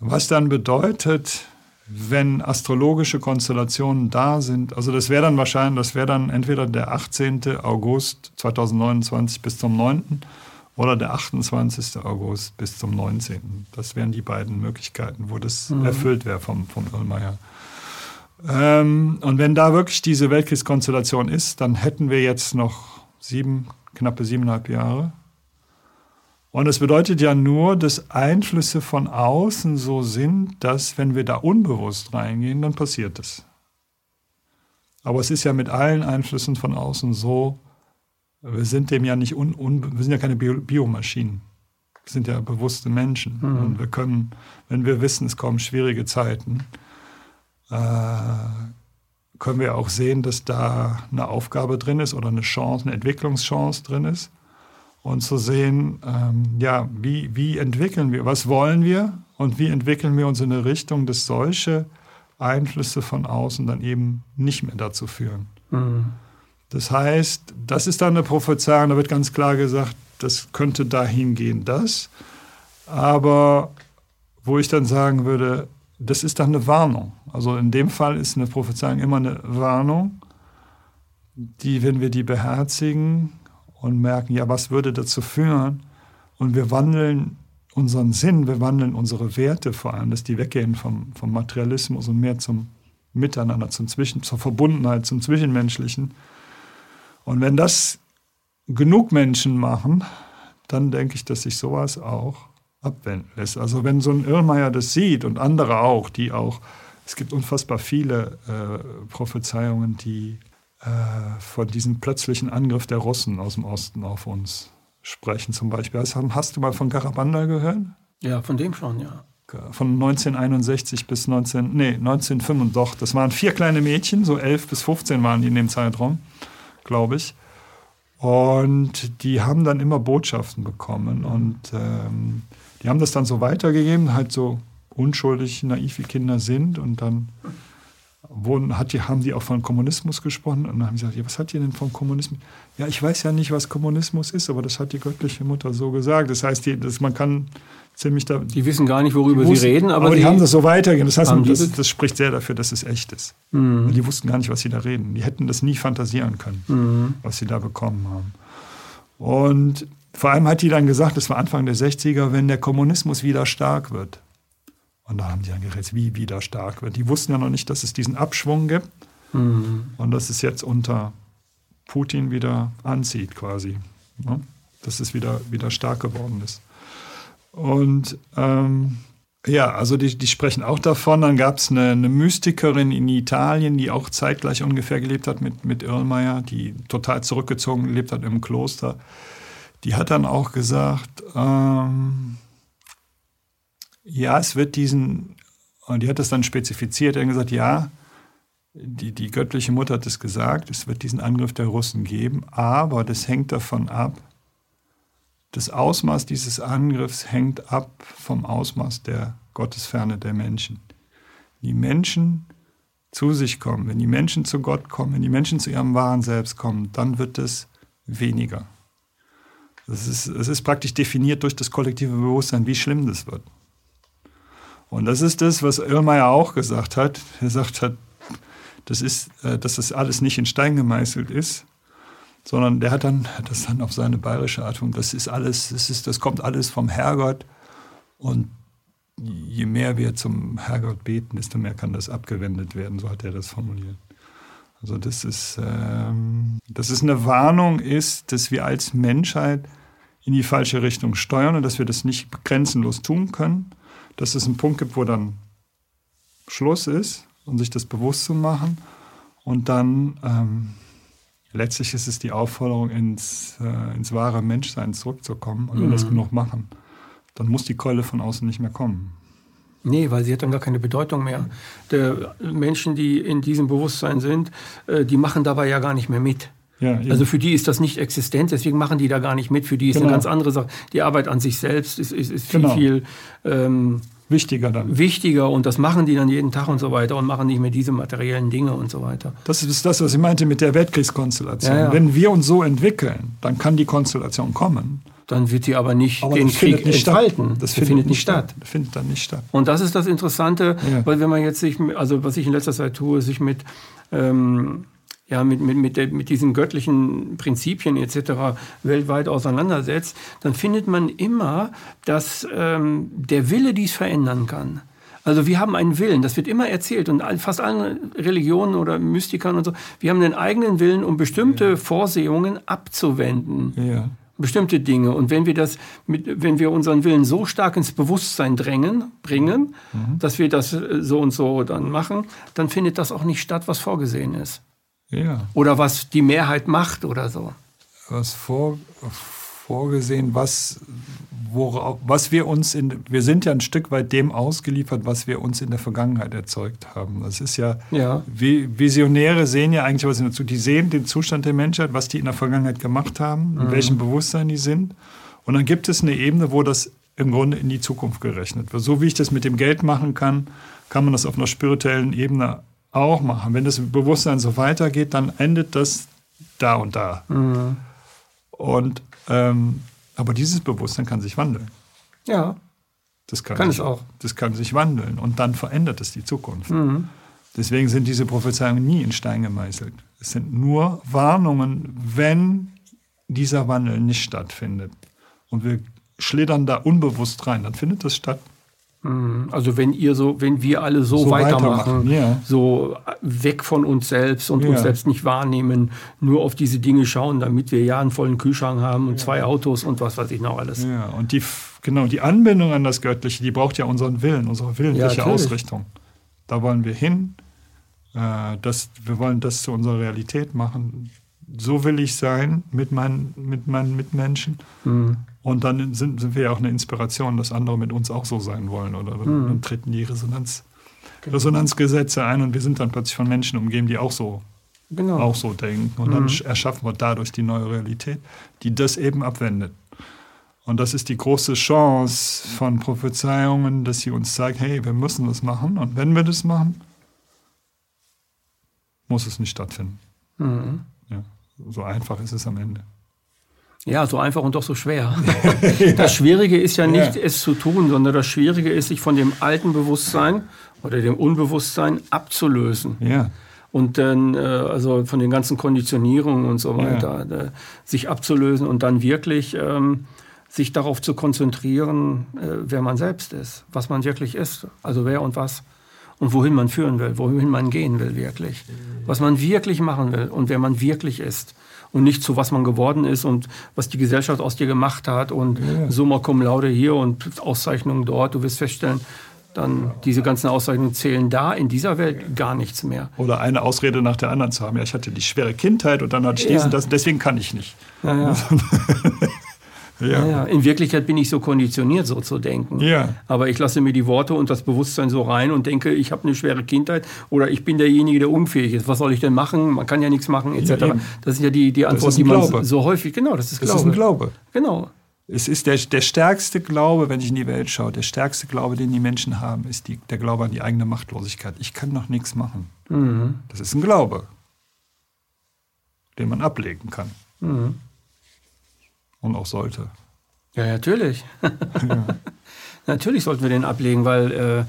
was dann bedeutet, wenn astrologische Konstellationen da sind, also das wäre dann wahrscheinlich, das wäre dann entweder der 18. August 2029 bis zum 9. oder der 28. August bis zum 19. Das wären die beiden Möglichkeiten, wo das mhm. erfüllt wäre vom, vom Irlmeier. Ähm, und wenn da wirklich diese Weltkriegskonstellation ist, dann hätten wir jetzt noch sieben, knappe siebeneinhalb Jahre und es bedeutet ja nur, dass Einflüsse von außen so sind, dass wenn wir da unbewusst reingehen, dann passiert es. Aber es ist ja mit allen Einflüssen von außen so, wir sind dem ja nicht un, un wir sind ja keine Bio Biomaschinen. Wir sind ja bewusste Menschen. Mhm. Und wir können, wenn wir wissen, es kommen schwierige Zeiten, äh, können wir auch sehen, dass da eine Aufgabe drin ist oder eine Chance, eine Entwicklungschance drin ist und zu sehen, ähm, ja, wie, wie entwickeln wir, was wollen wir und wie entwickeln wir uns in eine Richtung, dass solche Einflüsse von außen dann eben nicht mehr dazu führen. Mhm. Das heißt, das ist dann eine Prophezeiung, da wird ganz klar gesagt, das könnte dahin gehen, das. Aber wo ich dann sagen würde, das ist dann eine Warnung. Also in dem Fall ist eine Prophezeiung immer eine Warnung, die, wenn wir die beherzigen, und merken, ja, was würde dazu führen? Und wir wandeln unseren Sinn, wir wandeln unsere Werte vor allem, dass die weggehen vom, vom Materialismus und mehr zum Miteinander, zum Zwischen, zur Verbundenheit, zum Zwischenmenschlichen. Und wenn das genug Menschen machen, dann denke ich, dass sich sowas auch abwenden lässt. Also wenn so ein Irrmeier das sieht und andere auch, die auch, es gibt unfassbar viele äh, Prophezeiungen, die äh, von diesem plötzlichen Angriff der Russen aus dem Osten auf uns sprechen zum Beispiel. Hast, du mal von Garabanda gehört? Ja, von dem schon, ja. Von 1961 bis 19, nee, 1905, doch. Das waren vier kleine Mädchen, so 11 bis 15 waren die in dem Zeitraum, glaube ich. Und die haben dann immer Botschaften bekommen und ähm, die haben das dann so weitergegeben, halt so unschuldig, naiv wie Kinder sind und dann wurden, hat die, haben die auch von Kommunismus gesprochen und dann haben sie gesagt, ja, was hat ihr denn vom Kommunismus? Ja, ich weiß ja nicht, was Kommunismus ist, aber das hat die göttliche Mutter so gesagt. Das heißt, die, das, man kann ziemlich da. Die wissen gar nicht, worüber wussten, sie reden, aber, aber die, haben das so weitergegeben. Das heißt, das, das, spricht sehr dafür, dass es echt ist. Mhm. Die wussten gar nicht, was sie da reden. Die hätten das nie fantasieren können, mhm. was sie da bekommen haben. Und vor allem hat die dann gesagt, das war Anfang der 60er, wenn der Kommunismus wieder stark wird, und da haben die dann gerätselt, wie wieder stark wird. Die wussten ja noch nicht, dass es diesen Abschwung gibt mhm. und dass es jetzt unter Putin wieder anzieht quasi. Ne? Dass es wieder, wieder stark geworden ist. Und ähm, ja, also die, die sprechen auch davon. Dann gab es eine, eine, Mystikerin in Italien, die auch zeitgleich ungefähr gelebt hat mit, mit Irlmeier, die total zurückgezogen gelebt hat im Kloster. Die hat dann auch gesagt, ähm, ja, es wird diesen, und die hat das dann spezifiziert, er hat gesagt, ja, die, die göttliche Mutter hat es gesagt, es wird diesen Angriff der Russen geben, aber das hängt davon ab, das Ausmaß dieses Angriffs hängt ab vom Ausmaß der Gottesferne der Menschen. Die Menschen zu sich kommen, wenn die Menschen zu Gott kommen, wenn die Menschen zu ihrem wahren Selbst kommen, dann wird es weniger. Das ist, es ist praktisch definiert durch das kollektive Bewusstsein, wie schlimm das wird. Und das ist das, was Irrmeier auch gesagt hat. Er sagt hat, das ist, äh, dass das alles nicht in Stein gemeißelt ist, sondern der hat dann das dann auf seine bayerische Art und das ist alles, das ist, das kommt alles vom Herrgott. Und je mehr wir zum Herrgott beten, desto mehr kann das abgewendet werden, so hat er das formuliert. Also das ist, ähm, das ist eine Warnung ist, dass wir als Menschheit in die falsche Richtung steuern und dass wir das nicht grenzenlos tun können, dass es einen Punkt gibt, wo dann Schluss ist und sich das bewusst zu machen. Und dann ähm, letztlich ist es die Aufforderung, ins, äh, ins wahre Menschsein zurückzukommen und wenn wir das mhm. genug machen dann muss die Keule von außen nicht mehr kommen. Nee, weil sie hat dann gar keine Bedeutung mehr. Der Menschen, die in diesem Bewusstsein sind, äh, die machen dabei ja gar nicht mehr mit. Ja, also für die ist das nicht existent, deswegen machen die da gar nicht mit. Für die ist genau. eine ganz andere Sache. Die Arbeit an sich selbst ist, ist, ist viel, genau. viel ähm, wichtiger dann. Wichtiger und das machen die dann jeden Tag und so weiter und machen nicht mehr diese materiellen Dinge und so weiter. Das ist das, was ich meinte mit der Weltkriegskonstellation. Ja, ja. Wenn wir uns so entwickeln, dann kann die Konstellation kommen dann wird sie aber nicht aber den Krieg nicht entfalten. Das, findet, findet, nicht statt. statt. Findet dann nicht statt. Und das ist das Interessante, ja. weil wenn man jetzt sich, also was ich in letzter Zeit tue, sich mit ähm, ja, mit, mit, mit, mit diesen göttlichen Prinzipien etc. weltweit auseinandersetzt, dann findet man immer, dass ähm, der Wille dies verändern kann. Also wir haben einen Willen, das wird immer erzählt und fast allen Religionen oder Mystikern und so, wir haben einen eigenen Willen, um bestimmte ja. Vorsehungen abzuwenden. Ja bestimmte Dinge. Und wenn wir das mit, wenn wir unseren Willen so stark ins Bewusstsein drängen, bringen, mhm. dass wir das äh, so und so dann machen, dann findet das auch nicht statt, was vorgesehen ist. Ja. Oder was die Mehrheit macht oder so. Was vor, vorgesehen, was, worauf, was wir uns in, wir sind ja ein Stück weit dem ausgeliefert, was wir uns in der Vergangenheit erzeugt haben. Das ist ja, ja. Visionäre sehen ja eigentlich was dazu. Die sehen den Zustand der Menschheit, was die in der Vergangenheit gemacht haben, in mhm. welchem Bewusstsein die sind. Und dann gibt es eine Ebene, wo das im Grunde in die Zukunft gerechnet wird. So wie ich das mit dem Geld machen kann, kann man das auf einer spirituellen Ebene auch machen. Wenn das Bewusstsein so weitergeht, dann endet das da und da. Mhm. Und ähm, aber dieses Bewusstsein kann sich wandeln. Ja. Das kann, kann sich, es auch. Das kann sich wandeln und dann verändert es die Zukunft. Mhm. Deswegen sind diese Prophezeiungen nie in Stein gemeißelt. Es sind nur Warnungen, wenn dieser Wandel nicht stattfindet. Und wir schlittern da unbewusst rein, dann findet das statt. Mhm. Also wenn ihr so, wenn wir alle so, so weitermachen, weitermachen ja. so weg von uns selbst und ja. uns selbst nicht wahrnehmen, nur auf diese Dinge schauen, damit wir ja einen vollen Kühlschrank haben und ja. zwei Autos und was weiß ich noch alles. Ja, und die, genau, die Anbindung an das Göttliche, die braucht ja unseren Willen, unsere willentliche Ausrichtung. Da wollen wir hin. Äh, das, wir wollen das zu unserer Realität machen. So will ich sein mit meinen, mit meinen Mitmenschen. Mhm. Und dann sind, sind wir ja auch eine Inspiration, dass andere mit uns auch so sein wollen. Oder mhm. dann treten die Resonanz, genau. Resonanzgesetze ein und wir sind dann plötzlich von Menschen umgeben, die auch so, genau. auch so denken. Und mhm. dann erschaffen wir dadurch die neue Realität, die das eben abwendet. Und das ist die große Chance von Prophezeiungen, dass sie uns zeigen, hey, wir müssen das machen. Und wenn wir das machen, muss es nicht stattfinden. Mhm. Ja, so einfach ist es am Ende. Ja, so einfach und doch so schwer. Das Schwierige ist ja nicht, ja. es zu tun, sondern das Schwierige ist, sich von dem alten Bewusstsein oder dem Unbewusstsein abzulösen. Ja. Und dann, äh, also von den ganzen Konditionierungen und so weiter, ja. Äh, sich abzulösen und dann wirklich ähm, sich darauf zu konzentrieren, äh, wer man selbst ist, was man wirklich ist, also wer und was und wohin man führen will, wohin man gehen will wirklich, was man wirklich machen will und wer man wirklich ist und nicht zu was man geworden ist und was die Gesellschaft aus dir gemacht hat und ja. Summa cum laude hier und Auszeichnungen dort. Du wirst feststellen, dann diese ganzen Auszeichnungen zählen da in dieser Welt gar nichts mehr. Oder eine Ausrede nach der anderen zu haben. Ja, ich hatte die schwere Kindheit und dann hatte ich diesen, ja. das, deswegen kann ich nicht. Ja, ja. Ja. ja. In Wirklichkeit bin ich so konditioniert, so zu denken. Ja. Aber ich lasse mir die Worte und das Bewusstsein so rein und denke, ich habe eine schwere Kindheit oder ich bin derjenige, der unfähig ist. Was soll ich denn machen? Man kann ja nichts machen, etc. Ja, das sind ja die, die Antworten, die man so häufig. Genau, das ist Glaube. Das ist ein Glaube. Genau. Es ist der, der stärkste Glaube, wenn ich in die Welt schaue, der stärkste Glaube, den die Menschen haben, ist die, der Glaube an die eigene Machtlosigkeit. Ich kann noch nichts machen. Mhm. Das ist ein Glaube, den man ablegen kann. Mhm. Und auch sollte. Ja, natürlich. ja. natürlich sollten wir den ablegen, weil äh,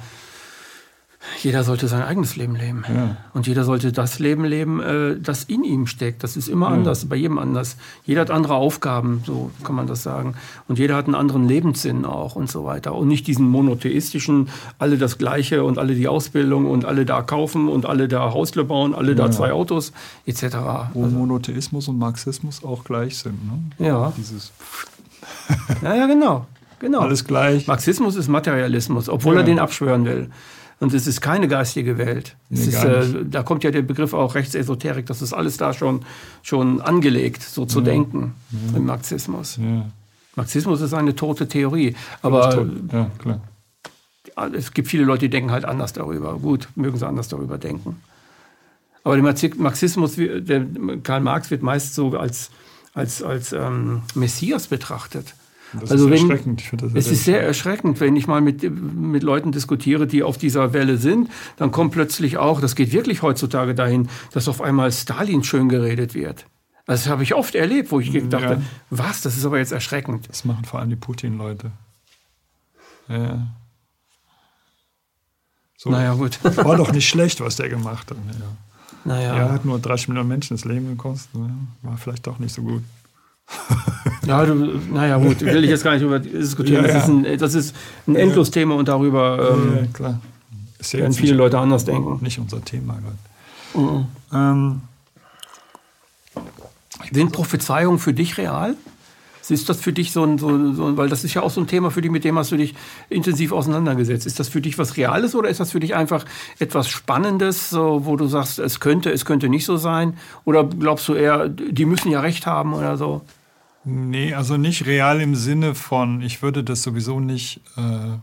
jeder sollte sein eigenes Leben leben. Ja. Und jeder sollte das Leben leben, äh, das in ihm steckt. Das ist immer ja. anders, bei jedem anders. Jeder hat andere Aufgaben, so kann man das sagen. Und jeder hat einen anderen Lebenssinn auch und so weiter. Und nicht diesen monotheistischen, alle das Gleiche und alle die Ausbildung und alle da kaufen und alle da Hausle bauen, alle da zwei Autos etc. Wo also. Monotheismus und Marxismus auch gleich sind. Ne? Ja. Dieses ja, ja, genau. genau. Alles gleich. Marxismus ist Materialismus, obwohl er den abschwören will. Und es ist keine geistige Welt. Nee, ist, äh, da kommt ja der Begriff auch Rechtsesoterik, das ist alles da schon, schon angelegt, so zu ja. denken ja. im Marxismus. Ja. Marxismus ist eine tote Theorie. Aber es gibt viele Leute, die denken halt anders darüber. Gut, mögen sie anders darüber denken. Aber der Marxismus, der Karl Marx wird meist so als, als, als ähm, Messias betrachtet. Das also ist wenn, es ist sehr erschreckend, wenn ich mal mit, mit Leuten diskutiere, die auf dieser Welle sind, dann kommt plötzlich auch, das geht wirklich heutzutage dahin, dass auf einmal Stalin schön geredet wird. Das habe ich oft erlebt, wo ich dachte, ja. was, das ist aber jetzt erschreckend. Das machen vor allem die Putin-Leute. Ja. So. Naja, gut. War doch nicht schlecht, was der gemacht hat. Ja. Naja. Er hat nur 30 Millionen Menschen das Leben gekostet. Ne? War vielleicht doch nicht so gut. Ja, du, naja, gut, will ich jetzt gar nicht über diskutieren. Ja, das, Ist ein, das ist ein Endlos-Thema und darüber ähm, ja, klar. werden viele Leute anders denken. Nicht unser Thema gerade. Mhm. Ähm, Sind Prophezeiungen für dich real? Ist das für dich so ein, so, so, weil das ist ja auch so ein Thema für dich, mit dem hast du dich intensiv auseinandergesetzt. Ist das für dich was Reales oder ist das für dich einfach etwas Spannendes, so, wo du sagst, es könnte, es könnte nicht so sein? Oder glaubst du eher, die müssen ja recht haben oder so? Nee, also nicht real im Sinne von, ich würde das sowieso nicht äh,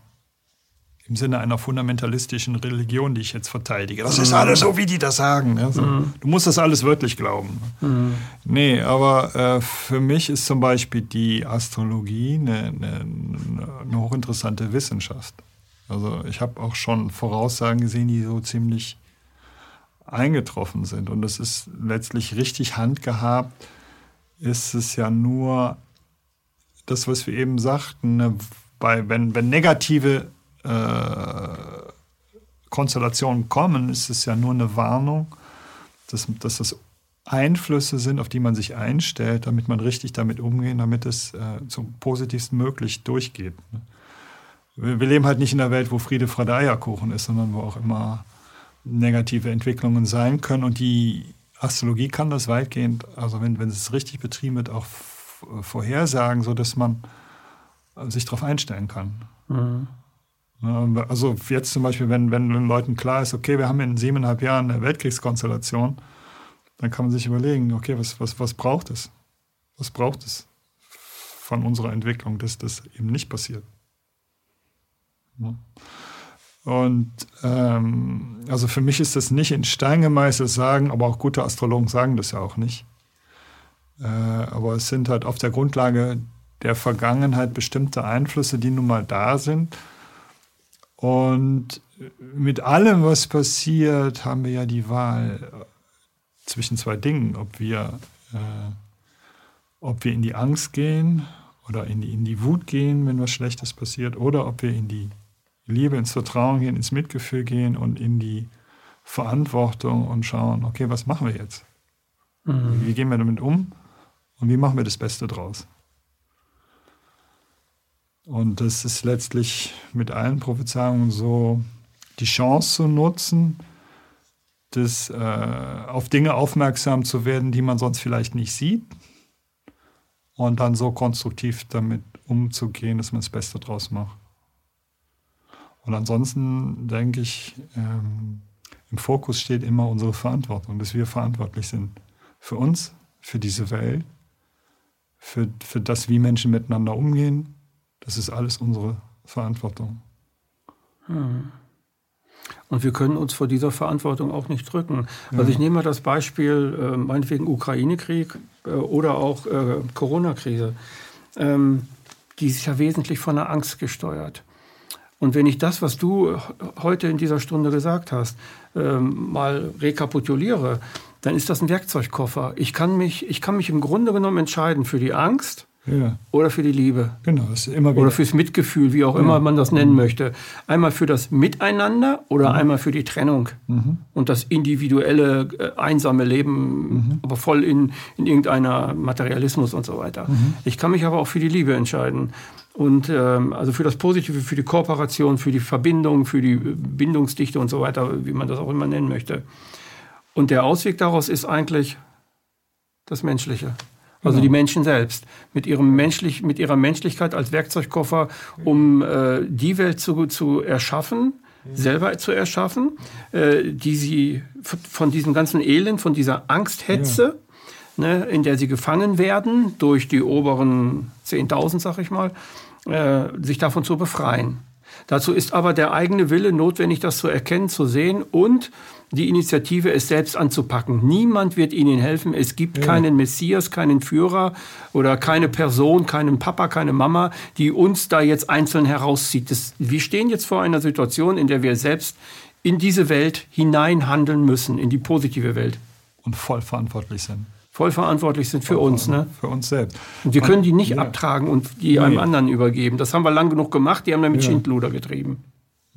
im Sinne einer fundamentalistischen Religion, die ich jetzt verteidige. Das ist alles so, wie die das sagen. Also, mhm. Du musst das alles wirklich glauben. Mhm. Nee, aber äh, für mich ist zum Beispiel die Astrologie eine, eine, eine hochinteressante Wissenschaft. Also ich habe auch schon Voraussagen gesehen, die so ziemlich eingetroffen sind. Und das ist letztlich richtig handgehabt ist es ja nur das, was wir eben sagten, ne, bei, wenn, wenn negative äh, Konstellationen kommen, ist es ja nur eine Warnung, dass, dass das Einflüsse sind, auf die man sich einstellt, damit man richtig damit umgehen, damit es äh, zum positivsten möglich durchgeht. Ne? Wir, wir, leben halt nicht in einer Welt, wo Friede, Freude, Eierkuchen ist, sondern wo auch immer negative Entwicklungen sein können und die Astrologie kann das weitgehend, also wenn, wenn es richtig betrieben wird, auch vorhersagen, sodass man äh, sich darauf einstellen kann. Mhm. Also jetzt zum Beispiel, wenn, wenn den Leuten klar ist, okay, wir haben in siebeneinhalb Jahren eine Weltkriegskonstellation, dann kann man sich überlegen, okay, was, was, was braucht es? Was braucht es von unserer Entwicklung, dass das eben nicht passiert? Ja. Und ähm, also für mich ist das nicht in Stein gemeißelt sagen, aber auch gute Astrologen sagen das ja auch nicht. Äh, aber es sind halt auf der Grundlage der Vergangenheit bestimmte Einflüsse, die nun mal da sind. Und mit allem, was passiert, haben wir ja die Wahl zwischen zwei Dingen, ob wir, äh, ob wir in die Angst gehen oder in die, in die Wut gehen, wenn was Schlechtes passiert, oder ob wir in die Liebe, ins Vertrauen gehen, ins Mitgefühl gehen und in die Verantwortung und schauen, okay, was machen wir jetzt? Mhm. Wie gehen wir damit um und wie machen wir das Beste draus? Und das ist letztlich mit allen Prophezeiungen so, die Chance zu nutzen, das, äh, auf Dinge aufmerksam zu werden, die man sonst vielleicht nicht sieht. Und dann so konstruktiv damit umzugehen, dass man das Beste draus macht. Und ansonsten denke ich, ähm, im Fokus steht immer unsere Verantwortung, dass wir verantwortlich sind für uns, für diese Welt, für, für das, wie Menschen miteinander umgehen. Das ist alles unsere Verantwortung. Hm. Und wir können uns vor dieser Verantwortung auch nicht drücken. Ja. Also ich nehme mal das Beispiel, äh, meinetwegen Ukraine-Krieg äh, oder auch äh, Corona-Krise. Ähm, die ist ja wesentlich von der Angst gesteuert. Und wenn ich das, was du heute in dieser Stunde gesagt hast, ähm, mal rekapituliere, dann ist das ein Werkzeugkoffer. Ich kann mich, ich kann mich im Grunde genommen entscheiden für die Angst ja. oder für die Liebe. Genau, das ist immer wieder. Oder fürs Mitgefühl, wie auch immer ja. man das nennen mhm. möchte. Einmal für das Miteinander oder mhm. einmal für die Trennung mhm. und das individuelle, äh, einsame Leben, mhm. aber voll in, in irgendeiner Materialismus und so weiter. Mhm. Ich kann mich aber auch für die Liebe entscheiden. Und ähm, also für das Positive, für die Kooperation, für die Verbindung, für die Bindungsdichte und so weiter, wie man das auch immer nennen möchte. Und der Ausweg daraus ist eigentlich das Menschliche. Also genau. die Menschen selbst mit, ihrem Menschlich, mit ihrer Menschlichkeit als Werkzeugkoffer, um äh, die Welt zu, zu erschaffen, selber zu erschaffen, äh, die sie von diesem ganzen Elend, von dieser Angsthetze, ja. ne, in der sie gefangen werden durch die oberen 10.000, sag ich mal, äh, sich davon zu befreien. Dazu ist aber der eigene Wille notwendig, das zu erkennen, zu sehen und die Initiative, es selbst anzupacken. Niemand wird ihnen helfen. Es gibt ja. keinen Messias, keinen Führer oder keine Person, keinen Papa, keine Mama, die uns da jetzt einzeln herauszieht. Das, wir stehen jetzt vor einer Situation, in der wir selbst in diese Welt hinein handeln müssen, in die positive Welt. Und voll verantwortlich sind. Voll verantwortlich sind für uns, ne? Für uns selbst. Und wir können die nicht ja. abtragen und die nee. einem anderen übergeben. Das haben wir lang genug gemacht, die haben damit ja. Schindluder getrieben.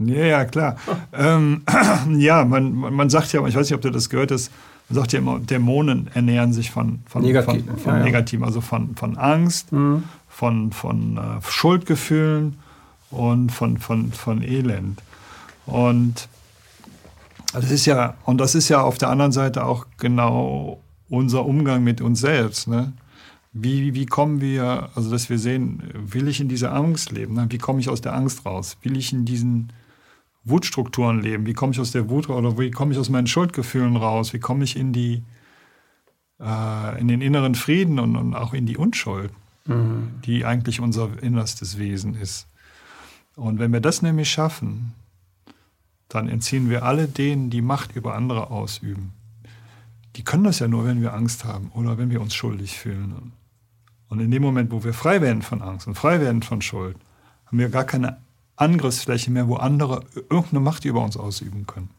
Ja, ja, klar. ähm, ja, man, man sagt ja, ich weiß nicht, ob du das gehört hast, man sagt ja immer, Dämonen ernähren sich von, von, Negativ, von, von ja, Negativen, also von, von Angst, mhm. von, von äh, Schuldgefühlen und von, von, von Elend. Und das ist ja, und das ist ja auf der anderen Seite auch genau unser Umgang mit uns selbst. Ne? Wie, wie kommen wir, also dass wir sehen, will ich in dieser Angst leben? Ne? Wie komme ich aus der Angst raus? Will ich in diesen Wutstrukturen leben? Wie komme ich aus der Wut oder wie komme ich aus meinen Schuldgefühlen raus? Wie komme ich in die äh, in den inneren Frieden und, und auch in die Unschuld, mhm. die eigentlich unser innerstes Wesen ist? Und wenn wir das nämlich schaffen, dann entziehen wir alle denen, die Macht über andere ausüben. Die können das ja nur, wenn wir Angst haben oder wenn wir uns schuldig fühlen. Und in dem Moment, wo wir frei werden von Angst und frei werden von Schuld, haben wir gar keine Angriffsfläche mehr, wo andere irgendeine Macht über uns ausüben können.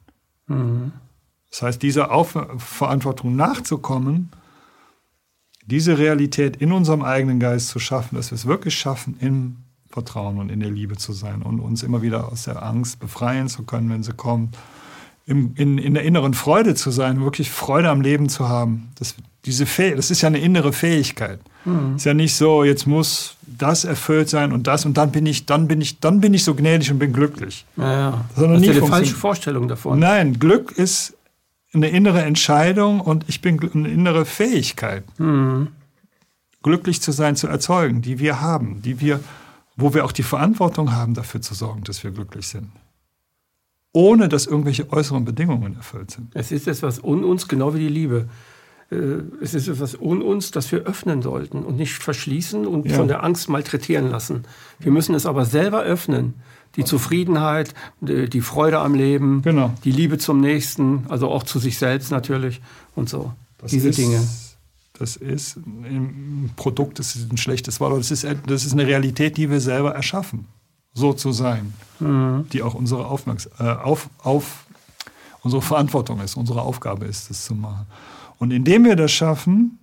Mhm. Das heißt, dieser Verantwortung nachzukommen, diese Realität in unserem eigenen Geist zu schaffen, dass wir es wirklich schaffen, im Vertrauen und in der Liebe zu sein und uns immer wieder aus der Angst befreien zu können, wenn sie kommt, im, in, in der inneren Freude zu sein, wirklich Freude am Leben zu haben. Das, diese Fäh das ist ja eine innere Fähigkeit. Mhm. Ist ja nicht so, jetzt muss das erfüllt sein und das und dann bin ich, dann bin ich, dann bin ich so gnädig und bin glücklich. Ja, ja. Das ist ja eine falsche Vorstellung davon. Nein, Glück ist eine innere Entscheidung und ich bin eine innere Fähigkeit, mhm. glücklich zu sein, zu erzeugen, die wir haben, die wir, wo wir auch die Verantwortung haben, dafür zu sorgen, dass wir glücklich sind ohne dass irgendwelche äußeren Bedingungen erfüllt sind. Es ist etwas un uns, genau wie die Liebe. Äh, es ist etwas un uns, das wir öffnen sollten und nicht verschließen und ja. von der Angst malträtieren lassen. Wir müssen es aber selber öffnen. Die Zufriedenheit, die Freude am Leben, genau. die Liebe zum Nächsten, also auch zu sich selbst natürlich und so. Das Diese ist, Dinge. Das ist ein Produkt, das ist ein schlechtes Wort, aber das ist, das ist eine Realität, die wir selber erschaffen so zu sein, mhm. die auch unsere, Aufmerks äh, auf, auf, unsere Verantwortung ist, unsere Aufgabe ist, das zu machen. Und indem wir das schaffen,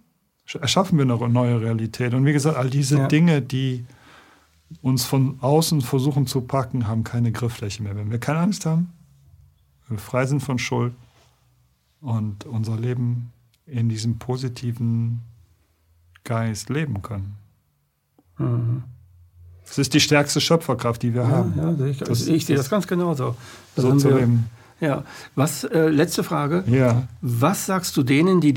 erschaffen wir eine neue Realität. Und wie gesagt, all diese ja. Dinge, die uns von außen versuchen zu packen, haben keine Grifffläche mehr. Wenn wir keine Angst haben, wenn wir frei sind von Schuld und unser Leben in diesem positiven Geist leben können. Mhm. Das ist die stärkste Schöpferkraft, die wir ja, haben. Ja, ich, das, ich sehe das ganz genauso. Das so zu wir, Ja, was, äh, letzte Frage. Ja. Was sagst du denen, die